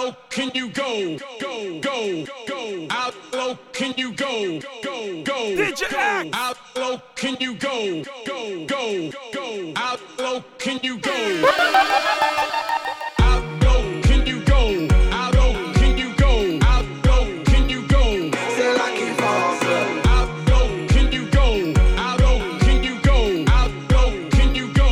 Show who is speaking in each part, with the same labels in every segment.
Speaker 1: low can you go? Go, go, go. out. Can you go, go. How low can you go? Go, go, Out loud, can you go. Out, go, can you go, I don't can you go. How low can you go? Out, go, can you go, I don't can you go. How low can you go?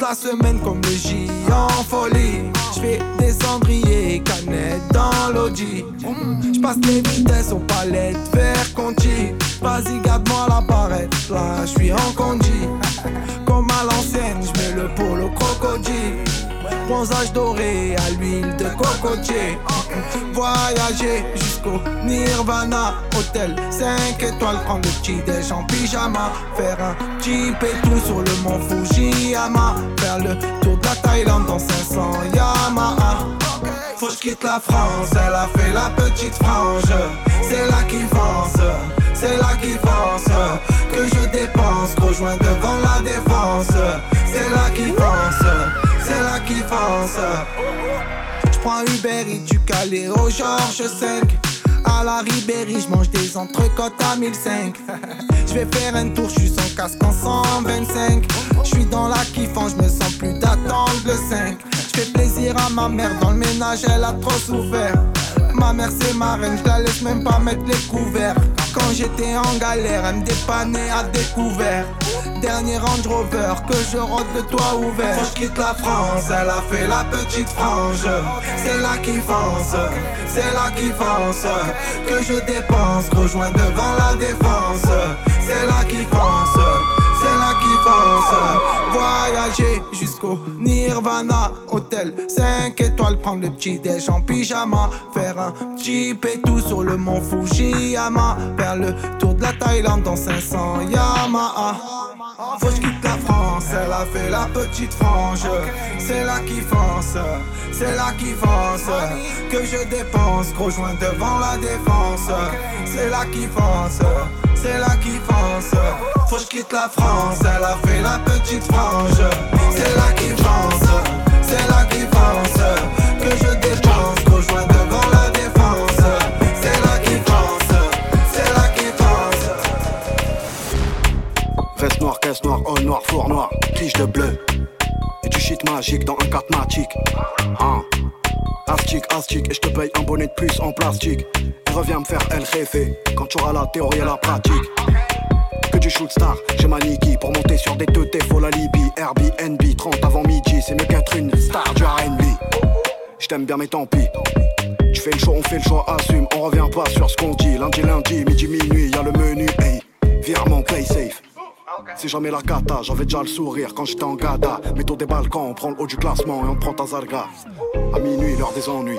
Speaker 2: La semaine comme le J en folie. J'fais des cendriers, canettes dans l'audi. J'passe les vitesses aux palettes vers Conti. Vas-y, garde-moi la barrette, là j'suis en conduit. Comme à l'ancienne, j'mets le polo crocodile. Bronzage doré à l'huile de cocotier. Voyager jusqu'au Nirvana. Hôtel 5 étoiles, prendre le petit déj en pyjama. Faire un et tout sur le mont Fujiyama. Faire le tour de la Thaïlande dans 500 Yamaha. Faut que quitte la France, elle a fait la petite frange. C'est là qui pense, c'est là qui pense. Que je dépense, rejoins devant la défense. C'est là qui pense, qui pense. J'prends Uber et du Calais au Georges 5 à la Ribéry, je mange des entrecôtes à 1005. Je vais faire un tour, je suis sans casque en 125. Je suis dans la kiffant, je me sens plus d'attendre le 5. Je fais plaisir à ma mère, dans le ménage elle a trop souffert. Ma mère c'est ma reine, je la laisse même pas mettre les couverts. Quand j'étais en galère, elle me dépannait à découvert. Dernier Range Rover que je rentre le toit ouvert. Quand je quitte la France, elle a fait la petite frange. C'est là qui fonce, c'est là qui fonce. Que je dépense, rejoins devant la défense. C'est là qui fonce, Voyager jusqu'au Nirvana. Hôtel 5 étoiles, prendre le petit déj en pyjama. Faire un jeep et tout sur le mont Fujiyama. Faire le tour de la Thaïlande dans 500 Yamaha. Faut la France, elle a fait la petite frange. C'est là qui fonce, c'est là qui fonce Que je dépense, gros joint devant la défense. C'est là qui fonce, c'est là qui fonce Faut que je quitte la France, elle a fait la petite frange. C'est là qui fonce, c'est là qui fonce Que je dépense,
Speaker 3: caisse noire, haut noir, four noir, tige de bleu Et du shit magique dans un catmatique hein. Astic, astic, et je te paye un bonnet de plus en plastique Et reviens me faire El Jefe quand tu auras la théorie et la pratique que du shoot star, j'ai ma pour monter sur des teutés, faut la Libye, Airbnb, 30 avant midi, c'est mieux qu'être une star du RB. J't'aime bien mais tant pis. Tu fais le choix, on fait le choix, assume, on revient pas sur ce qu'on dit. Lundi, lundi, midi, minuit, y'a le menu, hey, virement, play safe. C'est jamais la cata, j'avais déjà le sourire quand j'étais en gada. Mettons des balcons, on prend le haut du classement et on prend ta zarga. À minuit, l'heure des ennuis.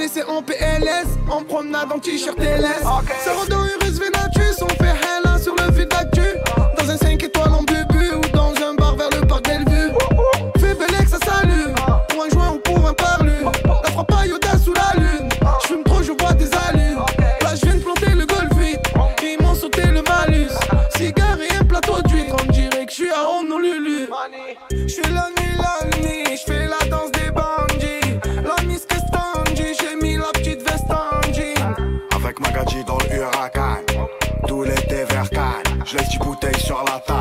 Speaker 2: Me laisser en PLS, en promenade en t-shirt LS. Ça rend dans Urus Venatus, on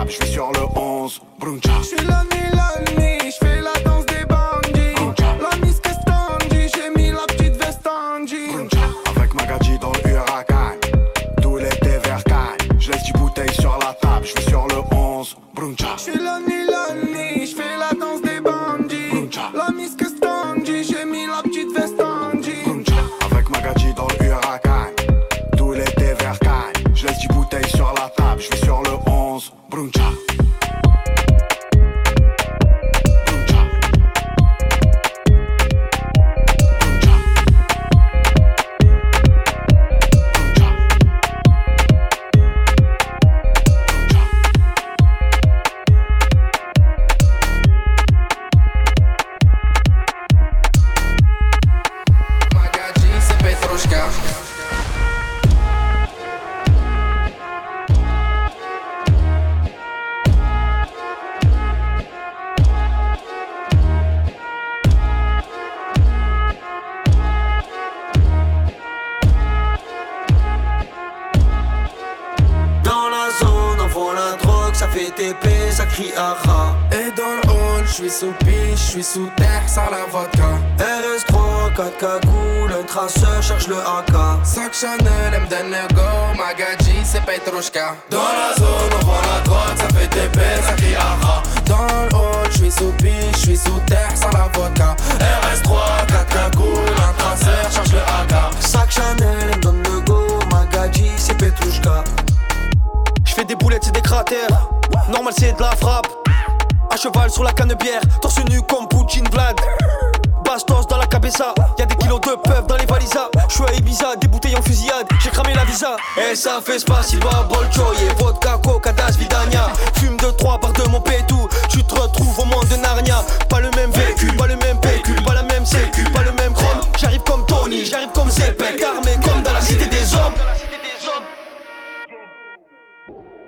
Speaker 2: je
Speaker 3: vais sur
Speaker 4: c'est Petrushka. Ça fait
Speaker 5: spasiba, bolchoye, vodka, coca, das, vidania. Fume de trois par de mon pétou, tu te retrouves au monde de Narnia. Pas le même véhicule, pas le même pécule, pas la même sécu, pas le même chrome. J'arrive comme Tony, j'arrive comme Zepek, armé comme dans la cité des hommes.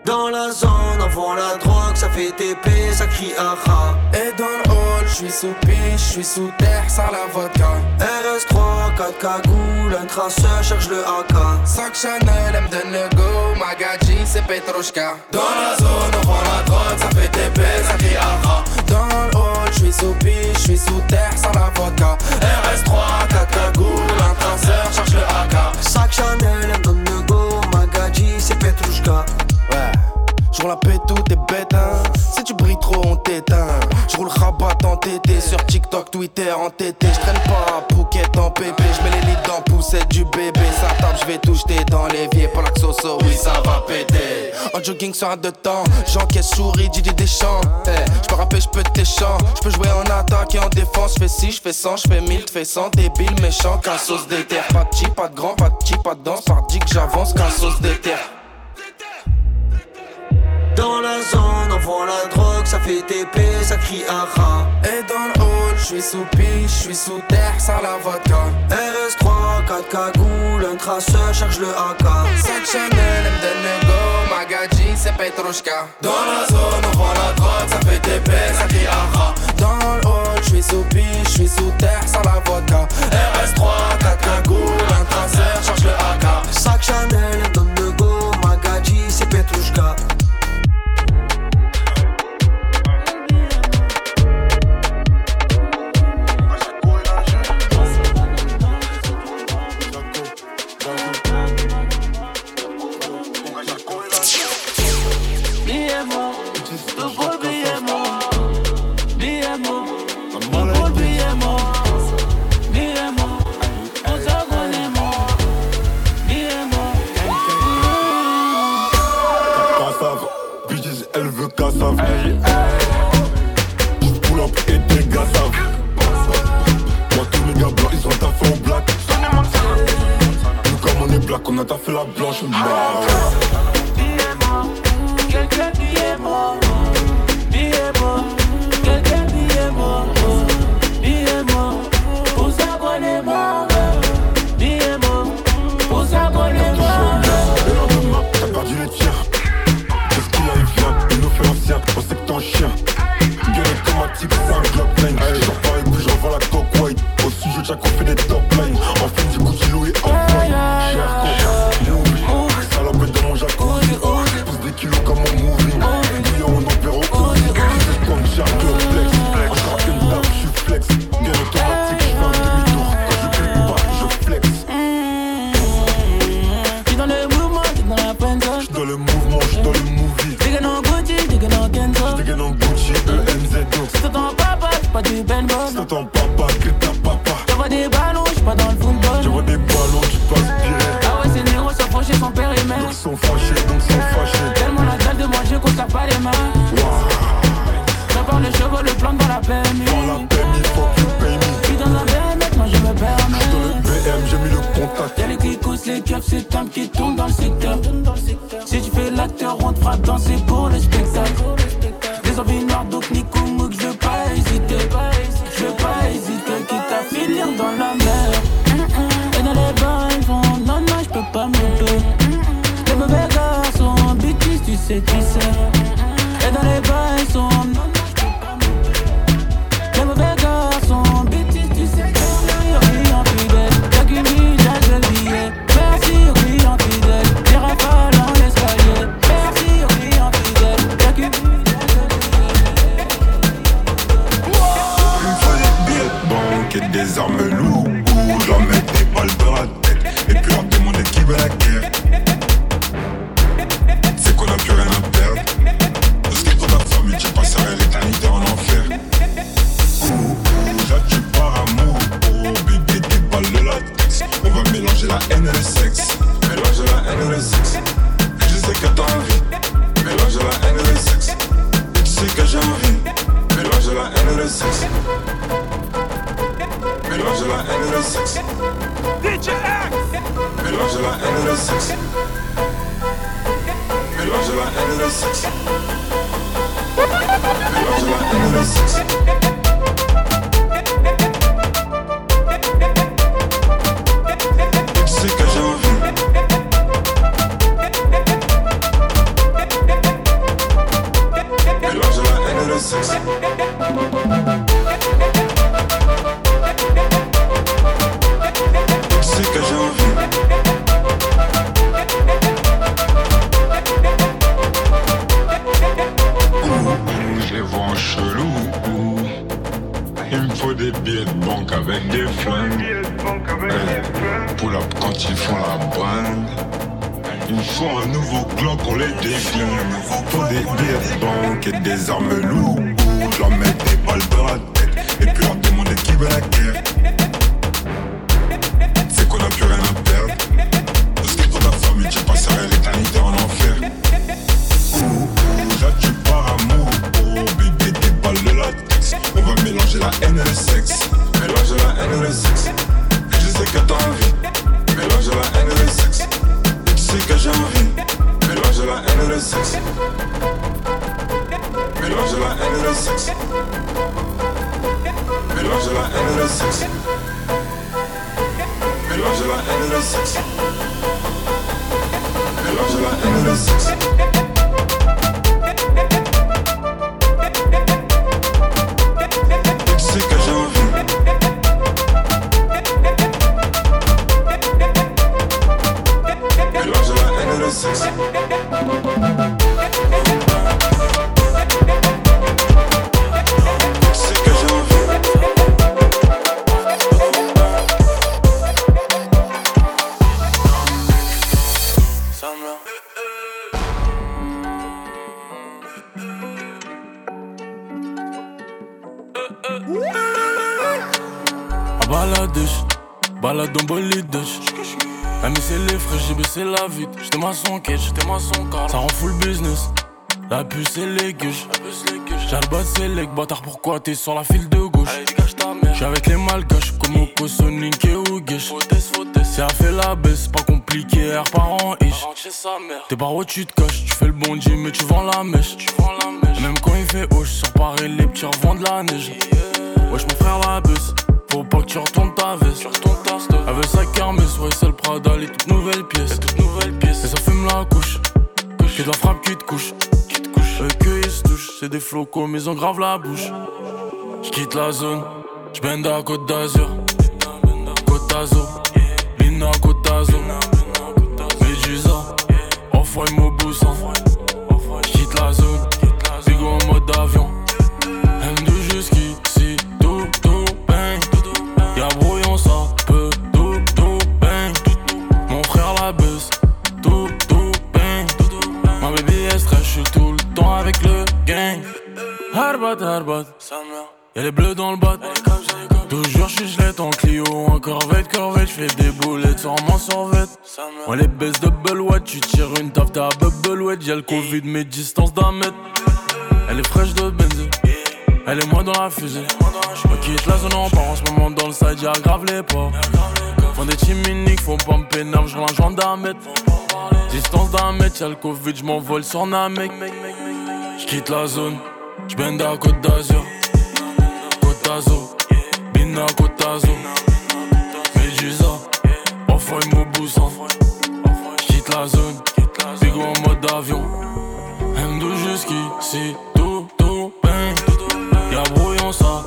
Speaker 4: Dans la zone, on vend la drogue, ça fait TP, ça crie aha. Et dans le j'suis sous piche, j'suis sous terre, sans la vodka. RS3, 4 cagoules, un traceur, cherche le AK. Sac Chanel, M donne le go, Magadji, c'est Petrushka. Dans la zone, on vend la drogue, ça fait TP, ça crie aha. Dans le hall, j'suis sous piche, j'suis sous terre, sans la vodka. RS3, 4 cagoules, un traceur, cherche le AK. Sac Chanel, M donne le go, Magadji, c'est Petrushka.
Speaker 6: Ouais. J'roule la pète tout t'es bête hein Si tu brilles trop on t'éteint J'roule rabat en TT Sur TikTok, Twitter en TT J'traîne pas à Phuket en pépé J'mets les lits dans poussette du bébé Ça tape j'vais tout jeter dans l'évier. Pour la xoxo, oui ça va péter. En jogging sur un de temps J'encaisse souris, Didi Deschamps. Hey, J'peux rapper, j'peux tes chants. J'peux jouer en attaque et en défense. J'fais 6, j'fais 100, j'fais 1000, j'fais 100 Débile, méchant, qu'un sauce d'éther Pas de petit, pas de grand, pas de petit, pas de danse. Par dit que j'avance, qu'un sauce d'éther
Speaker 4: Dans la zone, on vend la drogue, ça fait TP, ça crie aha. Et dans le hall, j'suis sous piche, j'suis sous terre, sans la vodka. RS3, 4 cagoules, un traceur, cherche le AK. Sac Chanel, M donne le go, Magadji, c'est Petrushka. Dans la zone, on vend la drogue, ça fait TP, ça crie aha. Dans le hall, j'suis sous piche, j'suis sous terre, sans la vodka. RS3, 4 cagoules, un traceur, cherche le AK. Sac Chanel,
Speaker 7: veut cassave. Pull up et des gars savent. Moi, tous mes gars blancs, ils ont taffé en black. Nous, comme on est black, on a taffé la blanche. Bah. Automatique, c'est un Glock 9. J'en parle et puis j'envoie la coke white. Au sujet, des top lines. En c'est
Speaker 8: Tam qui tombent dans le secteur. Si tu fais l'acteur, on te fera danser
Speaker 7: La
Speaker 9: puce et les gueuches. J'ai le bas c'est les bâtard, pourquoi t'es sur la file de gauche? J'suis avec les malgaches, comme au Sonic et Ougesh. À fait la baisse, pas compliqué, R par an ish. T'es par où tu te caches, tu fais le bon Dieu, mais tu vends la mèche. Même quand il fait haut, sur Paris, les petits revendent la neige. Wesh, mon frère la baisse, faut pas que tu retournes ta veste. Veut sa kermesse, ouais, c'est le Prada, les toutes nouvelles pièces. Et ça fume la couche, que de la frappe qui te couche. Eux que se touchent, c'est des flocos, mais ils ont grave la bouche. J'quitte la zone, j'bende à Côte d'Azur. Côte d'Azur, Lina Côte d'Azur. Temps avec le gang. Harbat, harbat, y'a les bleus dans le bas. Toujours j'suis gelette en Clio, en corvette, corvette, j'fais des boulettes sans mon survette. Ouais, les baisses de Bellouette, tu tires une taf, t'as Bubblewet, y'a le Covid, mais distance d'un mètre. Elle est fraîche de benzine, elle est moins dans la fusée. Je quitte la zone en part en ce moment dans le side, y'a grave les pas. Font des chiminiques, faut pas me je un gendarmette. Distance d'un mètre, y'a le Covid, j'm'envole sur Namek. J'quitte la zone, j'bende à Côte d'Azur. Côte d'Azur, Bina Côte d'Azur. Médusa, off-white Mobusa. J'quitte la zone, Bigo en mode avion. M2 jusqu'ici, tout, tout, bang. Y'a brouillon, ça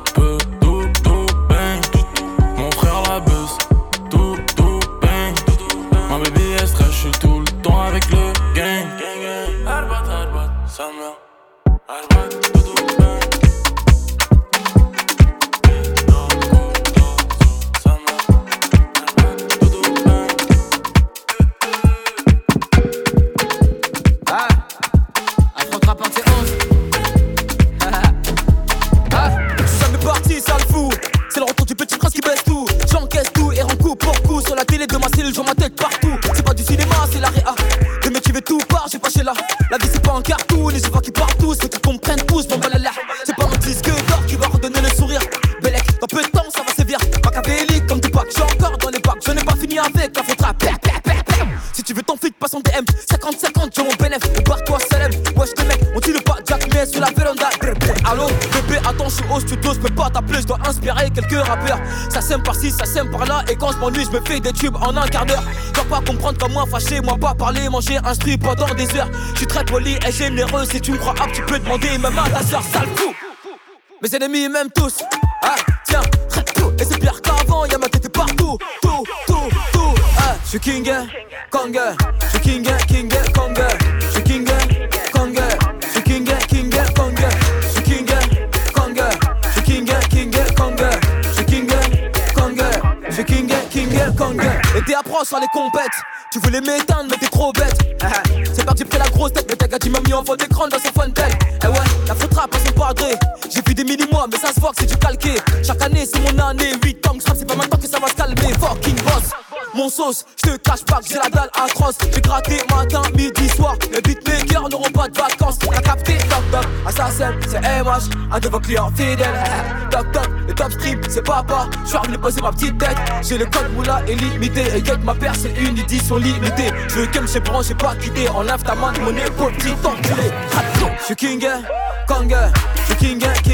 Speaker 10: en DM. 50-50, j'ai mon bénéf. Barre-toi, Salem. Wesh, les mecs, on dit le pas Jack, mais sur la véranda. Allô, bébé, attends, je suis au studio, je peux pas t'appeler, je dois inspirer quelques rappeurs. Ça sème par-ci, ça sème par-là, et quand je m'ennuie, je me fais des tubes en un quart d'heure. Dois pas comprendre comme moi, fâché, moi pas parler, manger un strip pendant des heures. Je suis très poli et généreux, si tu me crois tu peux demander même à ta soeur, sale fou. Mes ennemis m'aiment tous, ah tiens, et c'est pire qu'avant, y'a ma tête suis king, kong, je suis king, king, kong, je suis king, kong, je suis king, king, kong, je suis king, kong, je suis king, king, kong, je suis king, je suis king, king, et t'es approche sur les compètes. Tu voulais m'éteindre, mais t'es trop bête. C'est parti pris la grosse tête, mais t'as gars, tu m'as mis en fond d'écran dans son fontaine. Eh ouais, la faute rap, son padré. J'ai vu des mini-mois, mais ça se voit que c'est du calqué. Chaque année, c'est mon année. 8 ans que c'est pas maintenant que ça va se calmer. Fucking boss. Mon sauce, je te cache pas j'ai la dalle atroce. J'ai gratté matin, midi, soir. Les beatmakers n'auront pas de vacances. T'as capté, toc toc, assassin, c'est MH, un de vos clients fidèles. Toc toc, le top stream, c'est papa. J'suis revenu poser ma petite tête. J'ai le code moula illimité. Et get ma paire, c'est une édition limitée. Je veux qu'elle j'ai j'ai pas quitté. Enlève ta main mon épaule, petit enculé. J'suis king, kong, j'suis king, king,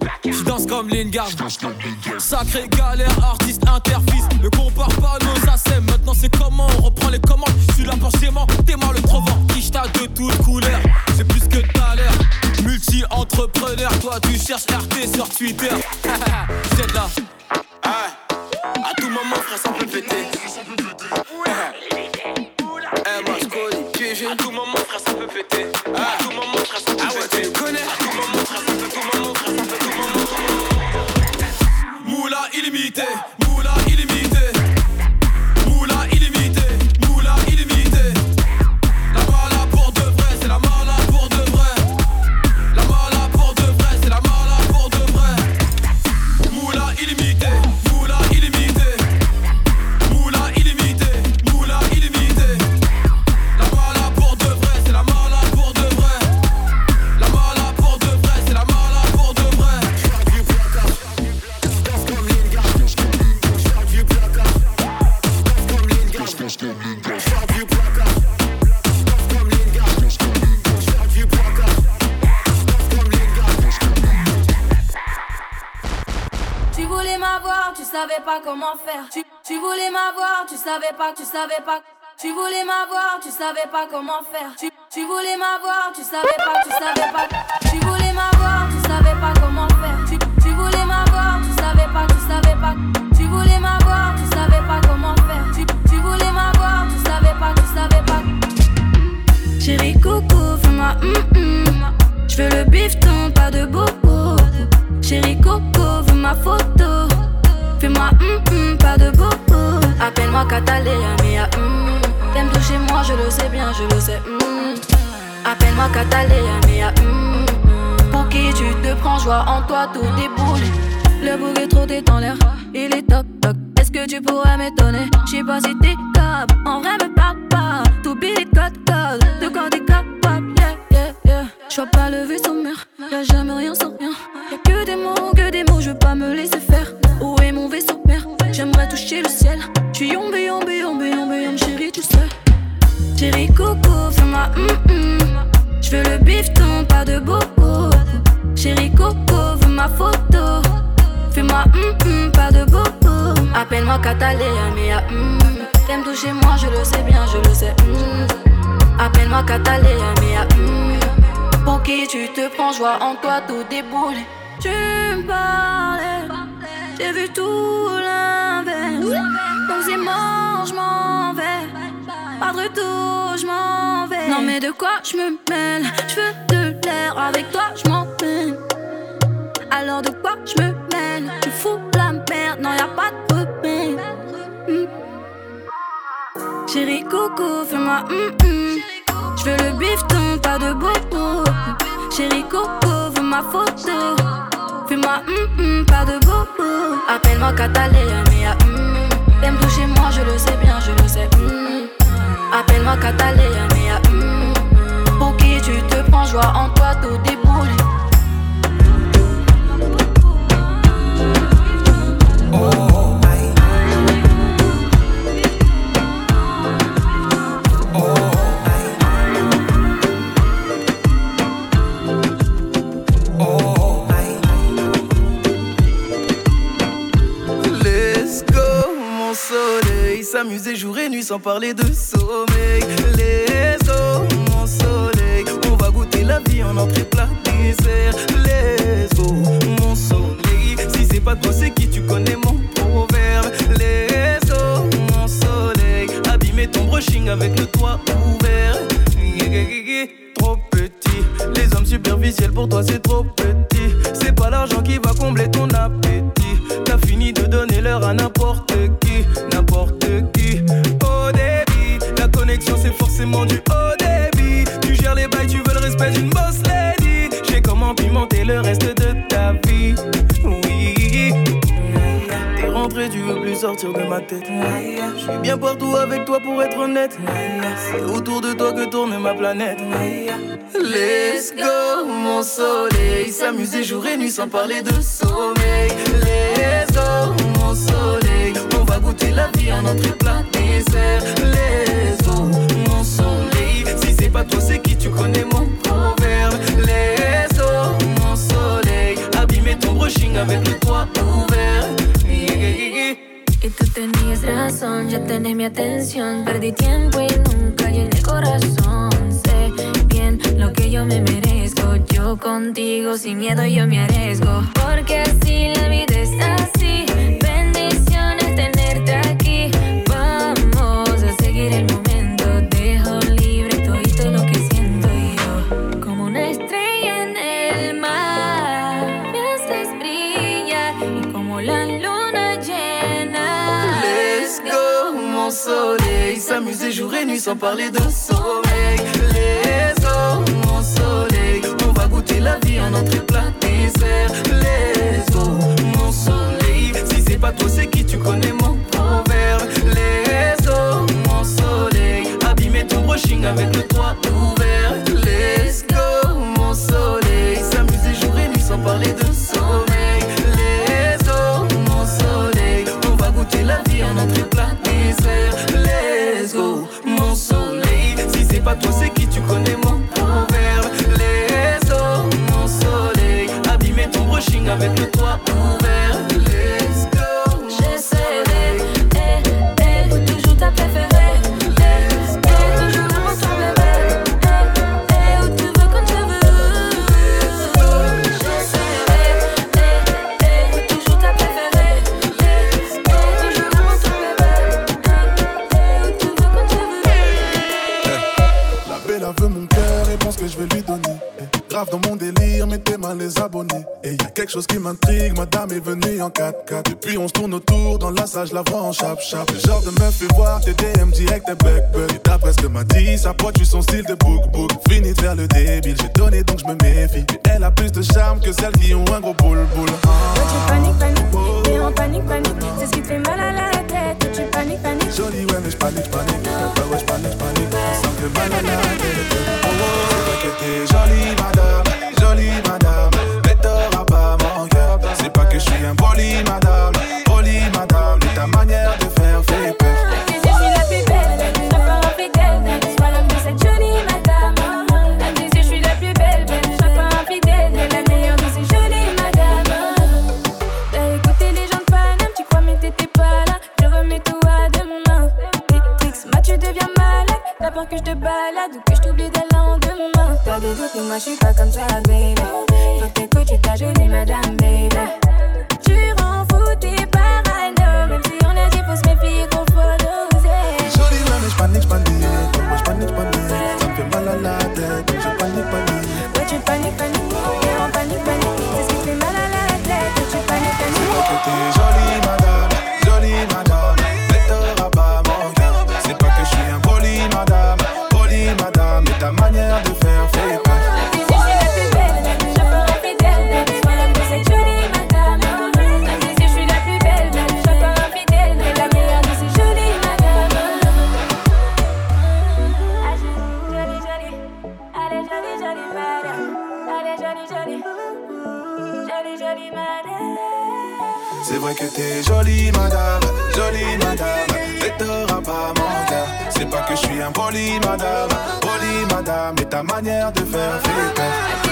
Speaker 10: Je danse comme Lingard. Sacré galère, artiste interfils. Ne compare pas nos assèmes. Maintenant c'est comment on reprend les commandes. Je suis là pour t'es mal le trovant. Quicheta de toutes couleurs? C'est plus que t'as l'air. Multi-entrepreneur, toi tu cherches RT sur Twitter. C'est là. À tout moment, frère, ça peut péter.
Speaker 11: Savais pas, tu voulais m'avoir, tu savais pas comment faire. Tu, tu voulais m'avoir, tu savais pas, tu savais pas.
Speaker 12: Hum,
Speaker 1: Pour qui tu te prends, joie en toi, tout déboule. Le bouc est trop dans l'air, il est toc toc. Est-ce que tu pourrais m'étonner? J'sais pas si t'es toi, tout Cataléa, mais hum. Pour qui tu te prends, joie en toi,
Speaker 13: S'amuser jour et nuit sans parler de sommeil. Let's go, mon soleil. On va goûter la vie en entrée plat dessert. Let's go, mon soleil. Si c'est pas toi, c'est qui tu connais mon proverbe. Let's go, mon soleil. Abîmer ton brushing avec le toit ouvert. Trop petit, les hommes superficiels pour toi c'est trop petit. C'est pas l'argent qui va combler ton appétit. T'as fini de donner l'heure à n'importe d'une boss lady. J'ai comment pimenter le reste de ta vie. Oui. T'es rentré, tu veux plus sortir de ma tête. Je suis bien partout avec toi pour être honnête. C'est autour de toi que tourne ma planète. Let's go, mon soleil. S'amuser jour et nuit sans parler de sommeil. Let's go, mon soleil. On va goûter la vie en entrée plat dessert. Let's go, mon soleil. Si c'est pas toi, c'est qui tu connais mon proverbe. Let's go, mon soleil. Abîmer ton brushing avec le toit ouvert.
Speaker 1: Y tú tenías razón, ya tenés mi atención. Perdí tiempo y nunca llené el corazón. Sé bien lo que yo me merezco. Yo contigo sin miedo yo me arriesgo. Porque así la vida es así. Bendiciones tenerte aquí.
Speaker 13: S'amuser jour et nuit sans parler de sommeil. Let's go, mon soleil. On va goûter la vie en entrée plat dessert. Let's go, mon soleil. Si c'est pas toi, c'est qui tu connais mon proverbe. Let's go, mon soleil. Abîmer ton brushing avec le toit ouvert. Let's go, mon soleil. S'amuser jour et nuit sans parler de sommeil. Let's go, mon soleil. On va goûter la vie en entrée plat dessert. Mon soleil. Si c'est pas toi, c'est qui tu connais mon proverbe. Let's go, mon soleil. Abîmer ton brushing avec le toit
Speaker 14: quelque chose qui m'intrigue, madame est venue en 4x4 Depuis on se tourne autour, dans la salle je la vois en chap-chap Le genre de meuf fait voir tes DM direct tes bec Et d'après ce que m'a dit, sa pote tu son style de book book Fini de faire le débile, j'ai donné donc je me méfie. Elle a plus de charme que celles qui ont un gros boule boule
Speaker 1: tu paniques, paniques, t'es en panique, panique. C'est ce qui te fait mal à la tête, tu paniques, paniques.
Speaker 14: Jolie ouais mais je panique, panique. Ouais ouais je panique, panique. Ça me fait mal à la tête. Oh, C'est vrai que t'es jolie madame, jolie madame que je suis un poli madame. Poli madame Mais ta manière de faire fait peur
Speaker 1: Je suis la plus belle, pas un fidèle. Sois l'homme de cette jolie madame. Je suis la plus belle, je pas La meilleure de ces jolies T'as écouté les gens de tu crois mais t'étais pas là. Je remets tout à demain. Ma tu deviens malade. T'as peur que je te balade ou que je t'oublie dès le lendemain. T'as des doutes moi je suis pas comme ça baby. Faut que tu ta jolie madame baby
Speaker 14: madame. Poli madame Mais ta manière de faire fait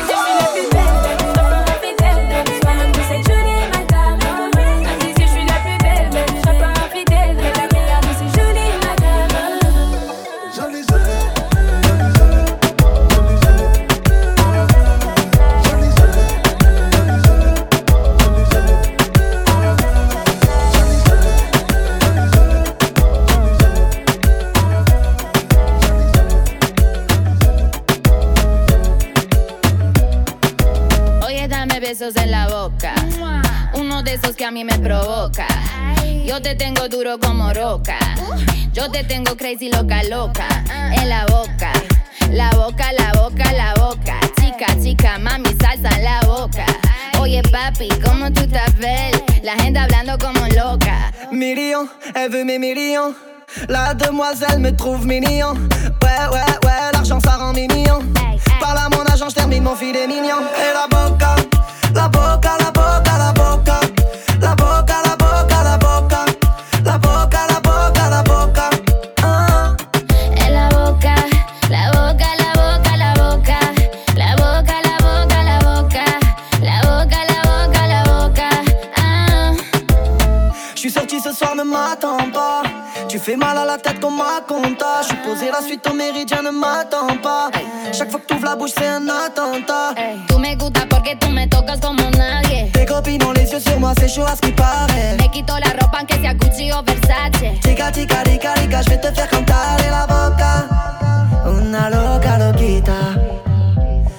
Speaker 15: Te tengo crazy loca, loca. En la boca. La boca, la boca, la boca. Chica, chica, mami, salsa en la boca. Oye, papi, ¿cómo tú estás? La gente hablando como loca.
Speaker 16: Millions, elle veut mes millions. La demoiselle me trouve mignon. Ouais, ouais, ouais, l'argent ça rend mignon. Parle à mon agent, je termine mon filet mignon. Et la boca, la boca, la boca, la boca. Tu fais mal à la tête comme ma. Je suis posé la suite au méridien, ne m'attends pas. Chaque fois que t'ouvres la bouche, c'est un attentat.
Speaker 15: Tú me gusta porque tú me tocas como nadie.
Speaker 16: Tes copines ont les yeux sur moi, c'est chaud à ce qui paraît.
Speaker 15: Me quito la ropa aunque sea Gucci o Versace.
Speaker 16: Chica, chica, rica, rica, je vais te faire cantar la boca. Una loca, loquita.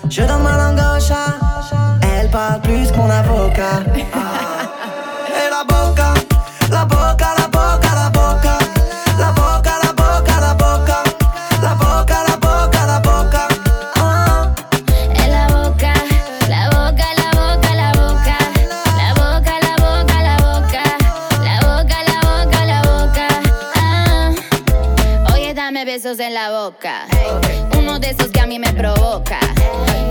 Speaker 16: Je donne ma langue. Elle parle plus que mon avocat. Et
Speaker 15: besos en la boca. Uno de esos que a mí me provoca.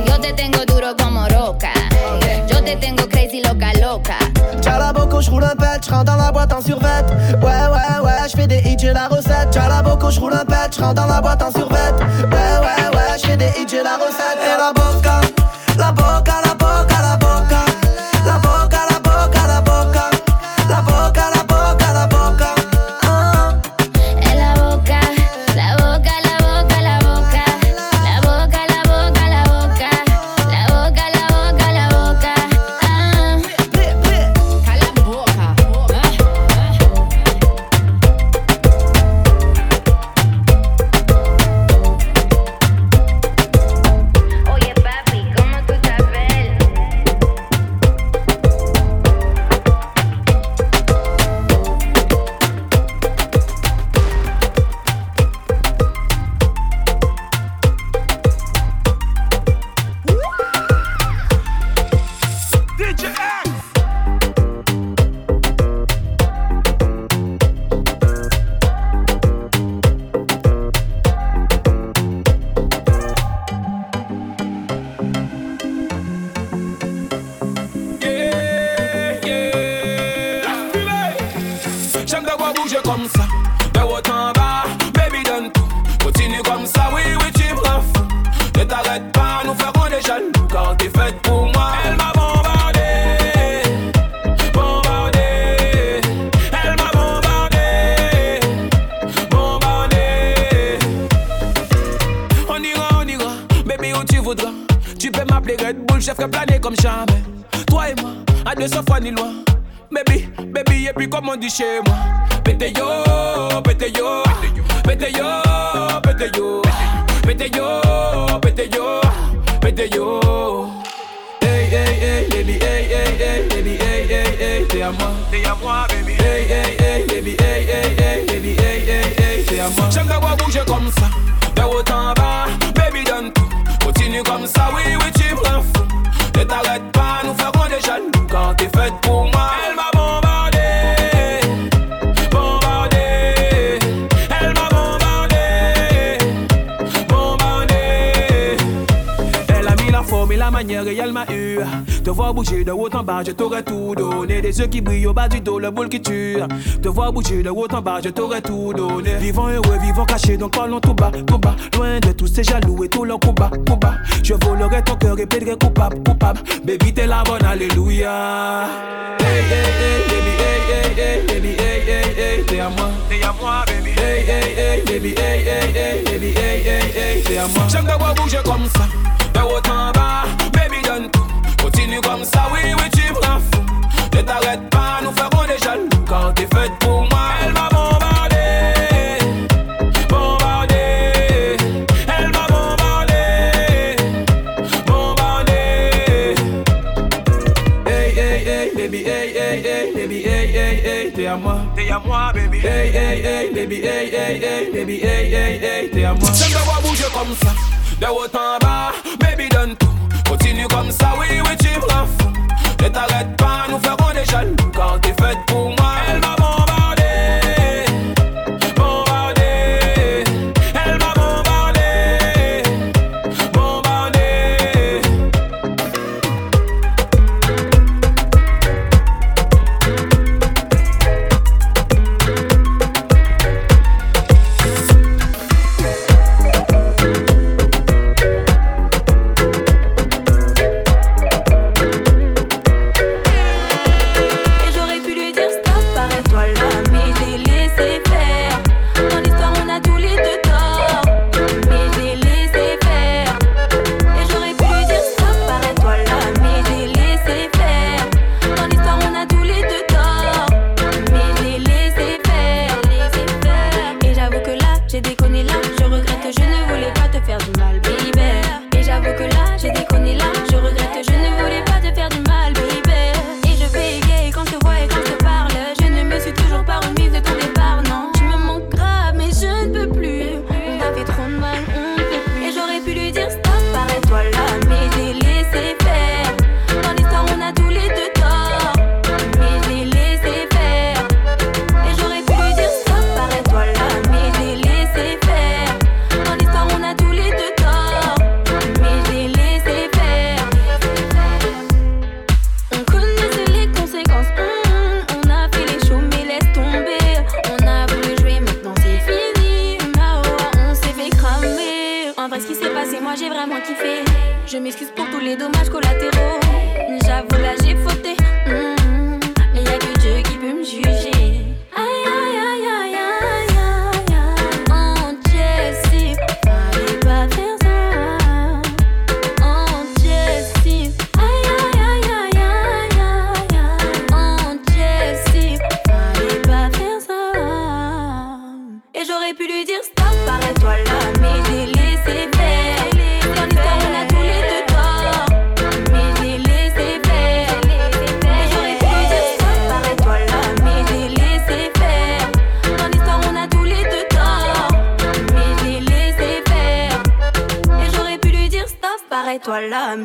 Speaker 15: Yo te tengo duro como roca. Yo te tengo crazy loca, loca.
Speaker 16: T'as la boco, je roule un pet, je rentre dans la boîte en survêt. Ouais, ouais, ouais, je fais des hits, j'ai la recette. T'as la boco, je roule un pet, je rentre dans la boîte en survêt. Ouais, ouais, ouais, je fais des hits, j'ai la recette. Et la boca, la boca, la la
Speaker 1: manière et elle m'a eu. Te voir bouger de haut en bas, je t'aurais tout donné. Des yeux qui brillent au bas du dos, le boule qui tue. Te voir bouger de haut en bas, je t'aurais tout donné. Vivant heureux, vivant caché, donc parlons tout bas, tout bas. Loin de tous ces jaloux et tout leur combat, combat. Je volerai ton cœur et plaiderai coupable, coupable. Baby, t'es la bonne, alléluia. Hey, hey, hey, baby, hey, hey, hey, baby, hey, hey, hey, t'es à moi. T'es à moi, baby. Hey, hey, hey, baby, hey, hey, hey, baby, hey, hey, hey, t'es à moi. J'aime te voir bouger comme ça de haut en bas. Baby, donne tout. Continue comme ça, oui, oui, tu me fou. Ne t'arrête pas, nous ferons des jaloux. Quand t'es faite pour moi, elle m'a bombardé. Bombardé. Elle m'a bombardé. Bombardé. Hey, hey, hey, baby, hey, hey, hey, baby, hey, hey, hey, t'es à moi. T'es à moi, baby. Hey, hey, hey, baby, hey, hey, hey, baby, hey, hey, hey, t'es à moi. J'aime te voir bouger comme ça. The water en bas, baby done too. Continue comme ça, oui, oui, tu me fous. Ne t'arrête pas, nous ferons des jaloux. Quand t'es faite pour moi, elle
Speaker 17: m'a a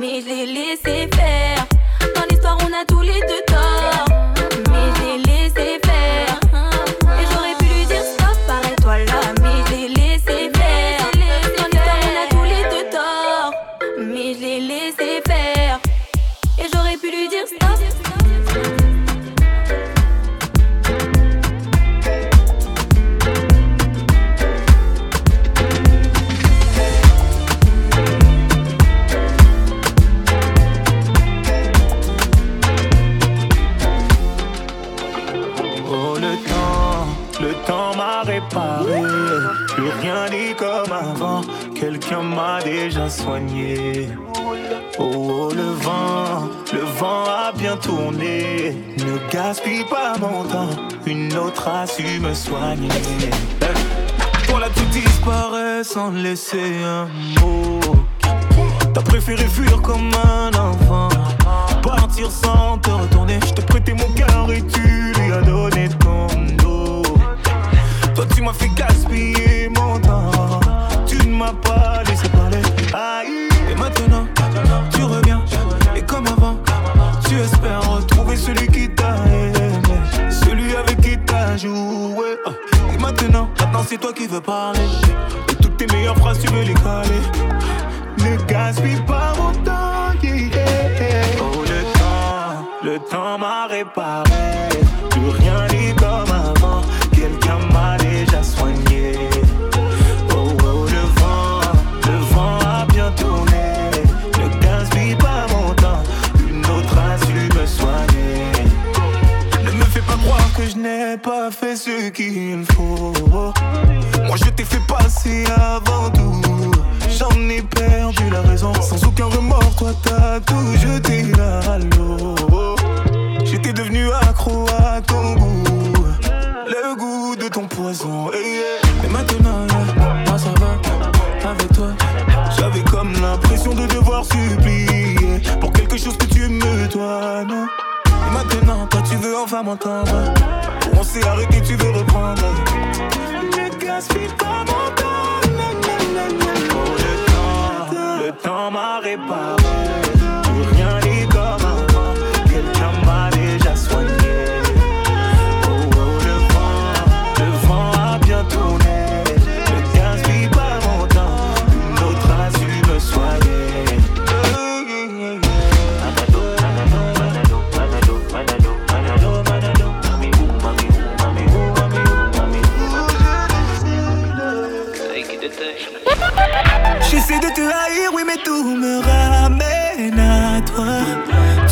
Speaker 17: J'essaie de te haïr, oui, mais tout me ramène à toi.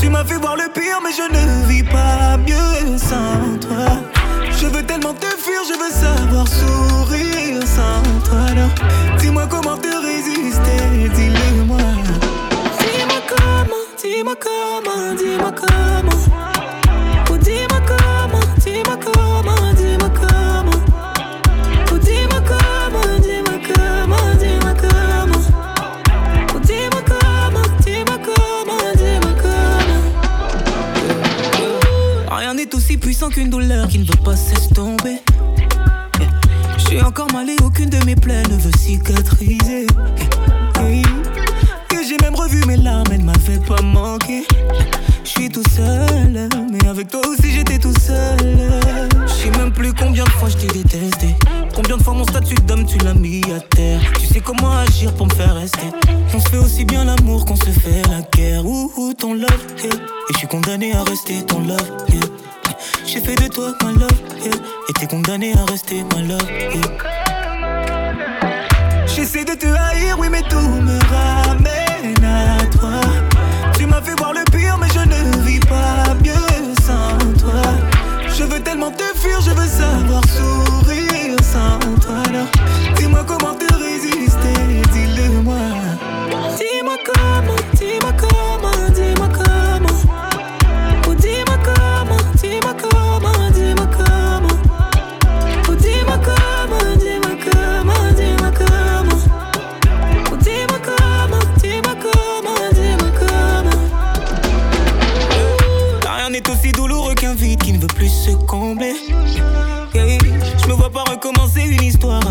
Speaker 17: Tu m'as fait voir le pire, mais je ne vis pas mieux sans toi. Je veux tellement te fuir, je veux savoir sourire sans toi. Dis-moi comment te résister, dis-le-moi. Dis-moi comment, dis-moi comment, dis-moi comment. Qu'une douleur qui ne veut pas s'estomper. Je suis encore mal et aucune de mes plaies ne veut cicatriser. Et j'ai même revu mes larmes, elles m'avaient pas manqué. Je suis tout seul, mais avec toi aussi j'étais tout seul. Je sais même plus combien de fois je t'ai détesté. Combien de fois mon statut d'homme tu l'as mis à terre. Tu sais comment agir pour me faire rester. On se fait aussi bien l'amour qu'on se fait la guerre. Ouh, ouh, ton love. Et je suis condamné à rester ton love. J'ai fait de toi ma love. Et t'es condamné à rester ma love. J'essaie de te haïr, oui, mais tout me ramène à toi. Tu m'as fait voir le pire, mais je ne vis pas mieux sans toi. Je veux tellement te fuir, je veux savoir sourire sans toi. Alors, dis-moi comment te résister, dis-le-moi. Dis-moi comment, dis-moi comment,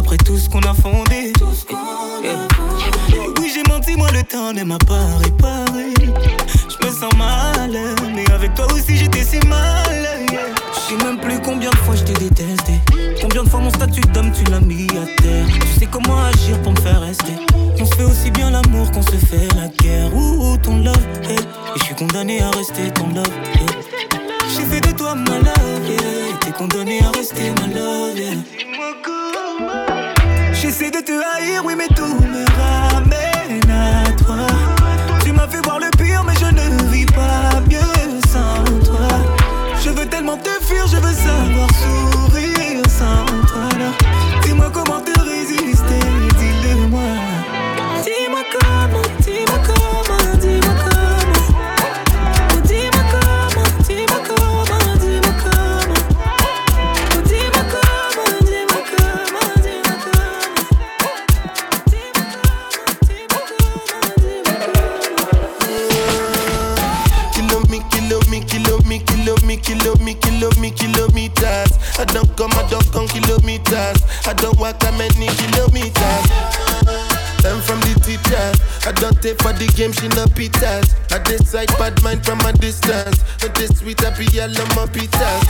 Speaker 17: après tout ce qu'on a fondé. Yeah. Oui, j'ai menti, moi le temps ne m'a pas réparé. Je me sens mal, mais avec toi aussi j'étais si mal. yeah. Je sais même plus combien de fois je t'ai détesté. Combien de fois mon statut d'homme tu l'as mis à terre. Tu sais comment agir pour me faire rester. On se fait aussi bien l'amour qu'on se fait la guerre. Ouh, ton love, hey. Et je suis condamné à rester ton love, yeah. J'ai fait de toi ma love, yeah. T'es condamné à rester ma love, yeah. J'essaie de te haïr, oui, mais tout me
Speaker 18: I don't take for the game, she no pitas. I decide bad mind from a distance. But this sweet happy yellow my pitas.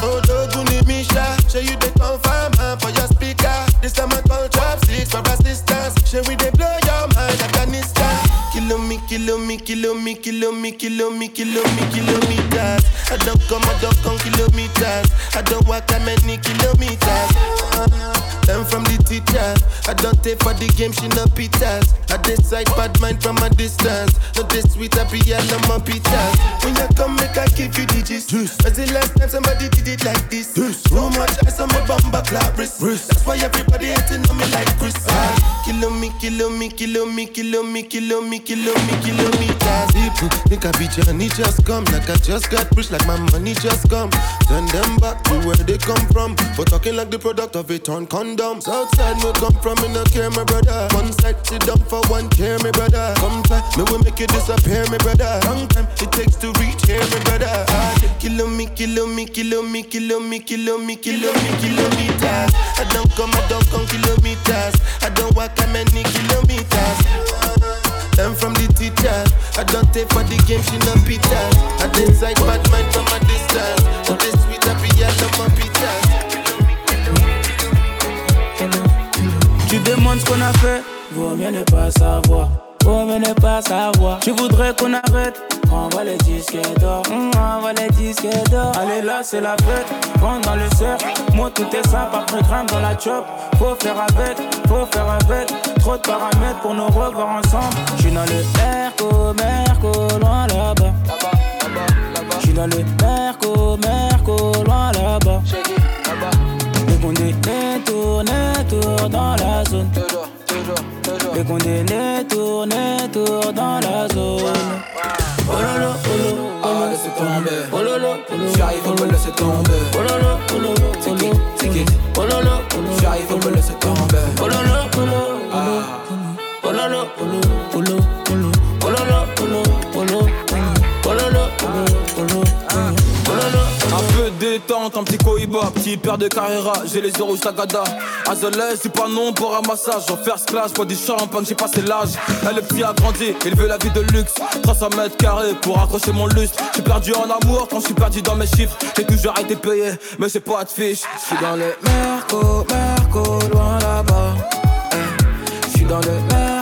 Speaker 18: Oh, Doguni Misha, show you the confirm uh, for your speaker. This time I call trap six for assistance. Show we they blow your mind, Afghanistan. Kilo me, kilo me, kilo me, kilo me, kilo me, kilo me, kilometers. I don't come, I don't come kilometers. I don't walk that many kilometers. Uh, Learn from the teacher. I don't take for the game, she no pitas. I decide bad mind from a distance. Not this sweet, I be all my pitas. When you come, make I give you the gist. The last time somebody did it like this? Too much ice on my bumper clap wrist. That's why everybody hating on me like Chris. Ah, Kilo me, kilo me, kilo me, kilo me, kilo me, kilo me, kilometers. People think I be Johnny just come. Like I just got rich, like my money just come. Send them back to where they come from. For talking like the product of a torn condom. Southside no come from, me no care, my brother. One side sit down for one care, my brother. Come try, me will make you disappear, my brother. Long time it takes to reach here, my brother. Ah, Kilo me, kilo me, kilo me, kilo me, kilo me, kilo me, kilometers. I don't come, I don't come kilometers. I don't walk that many kilometers. Learn from the teacher. I don't take for the game, she no pitas. I decide bad mind from a distance. So this sweet I love my pitas.
Speaker 8: Tu demandes ce qu'on a fait, vaut mieux ne pas savoir. Mieux ne pas savoir. Tu voudrais qu'on arrête, envoie les disques d'or. Hum, envoie les disques d'or. Allez là, c'est la fête. Rentre dans le cercle. Moi, tout est simple, après grimpe dans la chop. Faut faire avec, faut faire avec. Trop de paramètres pour nous revoir ensemble. J'suis dans le Merco, Merco, loin là-bas. J'suis dans le Merco, Merco, loin là-bas. Les condamnés tournent, tournent dans la zone. Les condamnés tournent, tournent dans la zone. Oh lolo, oh lolo,
Speaker 19: Ah, laissez tomber.
Speaker 8: oh lolo.
Speaker 19: J'arrive, on me laisser tomber.
Speaker 8: Oh lolo, oh lolo, oh lolo.
Speaker 19: C'est qui
Speaker 8: Oh lolo, oh.
Speaker 19: J'arrive, on me laisser tomber.
Speaker 8: Oh lolo, oh lolo. Oh lolo, oh lolo, oh lolo, oh lolo.
Speaker 10: Détente, un petit cohiba, petit père de carrera, j'ai les yeux rouges tagada. Azelais, c'est pas non pour un massage, en first class, bois du champagne, j'ai passé l'âge. Elle le petit a grandi, il veut la vie de luxe. 300 mètres carrés pour accrocher mon lustre. J'ai perdu en amour quand je suis perdu dans mes chiffres. J'ai toujours été payé, mais c'est pas de fiche.
Speaker 19: Je suis dans le Merco, Merco, loin là-bas. Je suis dans le Merco,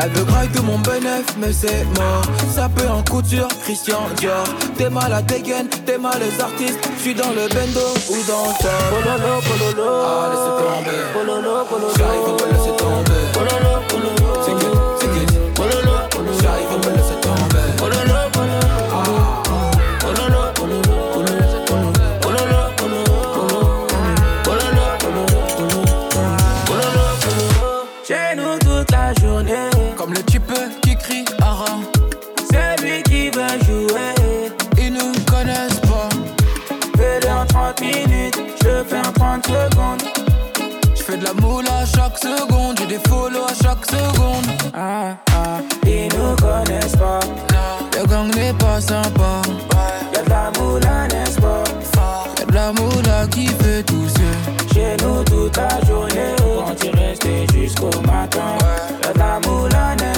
Speaker 19: Elle veut grailler tout mon bénéf, mais c'est mort. Ça peut en couture, Christian Dior. T'es mal à dégaine, t'es mal les artistes. Je suis dans le bendo ou dans le.
Speaker 8: Pololo, pololo.
Speaker 19: Ah, laissez tomber.
Speaker 8: Pololo, pololo.
Speaker 19: J'arrive, laisser tomber.
Speaker 8: Pololo, pololo.
Speaker 19: Comme le type qui crie Ara.
Speaker 8: C'est lui qui va jouer.
Speaker 19: Ils nous connaissent pas.
Speaker 8: Fais-le en 30 minutes. Je fais en 30 secondes.
Speaker 19: Je fais de la moule à chaque seconde. J'ai des follow à chaque seconde.
Speaker 8: Ah, ah, ils nous connaissent pas.
Speaker 19: Le gang n'est pas sympa.
Speaker 8: Y'a de la moula, n'est-ce pas?
Speaker 19: Y'a de la moula qui fait tousser.
Speaker 8: Chez nous toute la journée, jusqu'au matin.
Speaker 1: De la
Speaker 18: moule à neige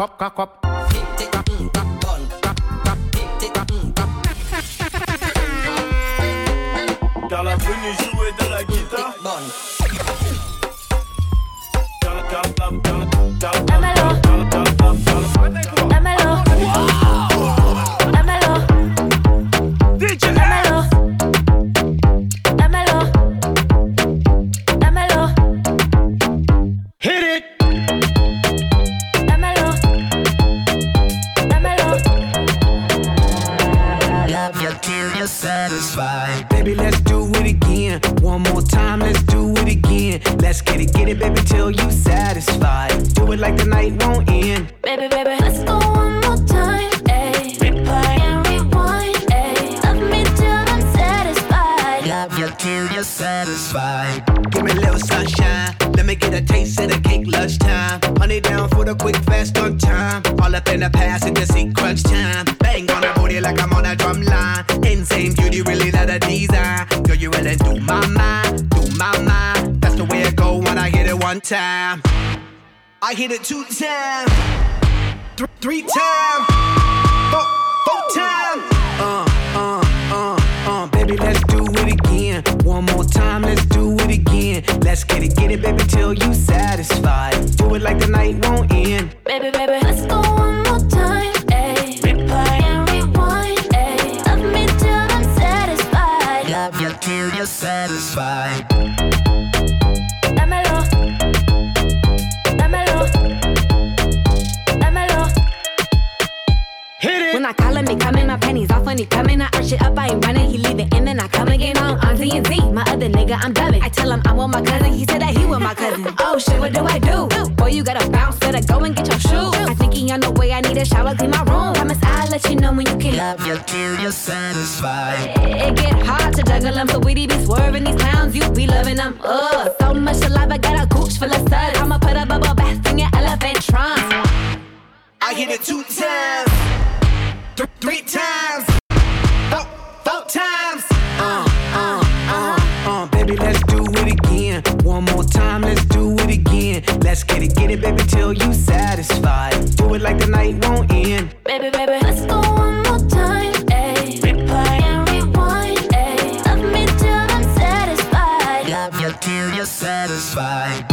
Speaker 18: cop, cop, cop. Hit it two times,
Speaker 20: he said that he with my cousin. Oh shit, what do I do? Boy, you gotta bounce, better go and get your shoes. I think he on the way, I need a shower, clean my room. Promise I'll let you know when you can.
Speaker 18: Love you till you're satisfied.
Speaker 20: It get hard to juggle them, so we be swerving these clowns, you be loving them. Ugh, so much alive, I got a gooch full of suds. I'ma put a bubble bath in your elephant trunk.
Speaker 18: I hit it two times, th- three times, four, four times. One more time, let's do it again. Let's get it, get it, baby, till you satisfied. Do it like the night won't end.
Speaker 1: Baby, baby, let's go one more time. Ayy. Replay and rewind. Ayy. Love me till I'm satisfied.
Speaker 18: Love you till you're satisfied.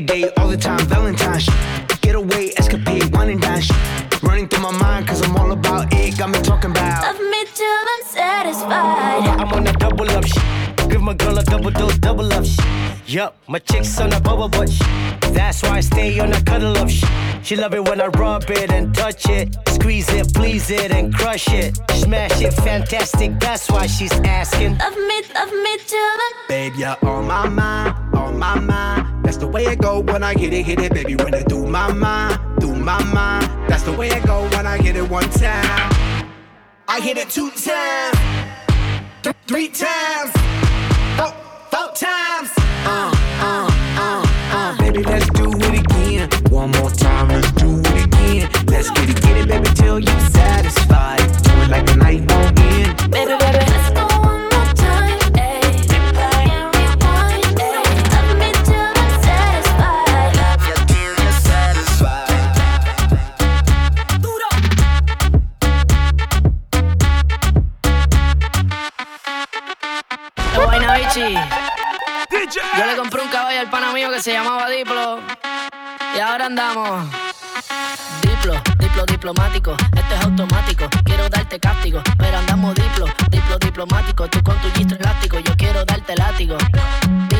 Speaker 18: Every day, all the time, Valentine's. Get away, escapade, wine and dine. Running through my mind, cause I'm all about it. Got me talking about.
Speaker 1: Love me till I'm satisfied.
Speaker 21: I'm on a double up shit. Give my girl a double dose. Yup, my chick's on a bubble butt. That's why I stay on a cuddle up shit. She love it when I rub it and touch it. Squeeze it, please it, and crush it. Smash it, fantastic. That's why she's asking.
Speaker 1: Love me, love me till I'm
Speaker 18: Babe, you're on my mind, on my mind. That's the way it go when I hit it, hit it, baby. When I do my mind, do my mind. That's the way it go when I hit it one time. I hit it two times, th- three times, four, four times. Uh, uh, uh, uh. Baby, let's do it again. One more time, let's do it again. Let's get it, get it, baby, till you satisfied. Do it like the night won't end.
Speaker 1: Baby, baby, let's go one
Speaker 22: Yo le compré un caballo al pana mío que se llamaba Diplo. Y ahora andamos. Diplo, diplo diplomático, esto es automático. Quiero darte cáptico, pero andamos diplo, diplo diplomático. Tú con tu gistro elástico, yo quiero darte látigo. Diplo,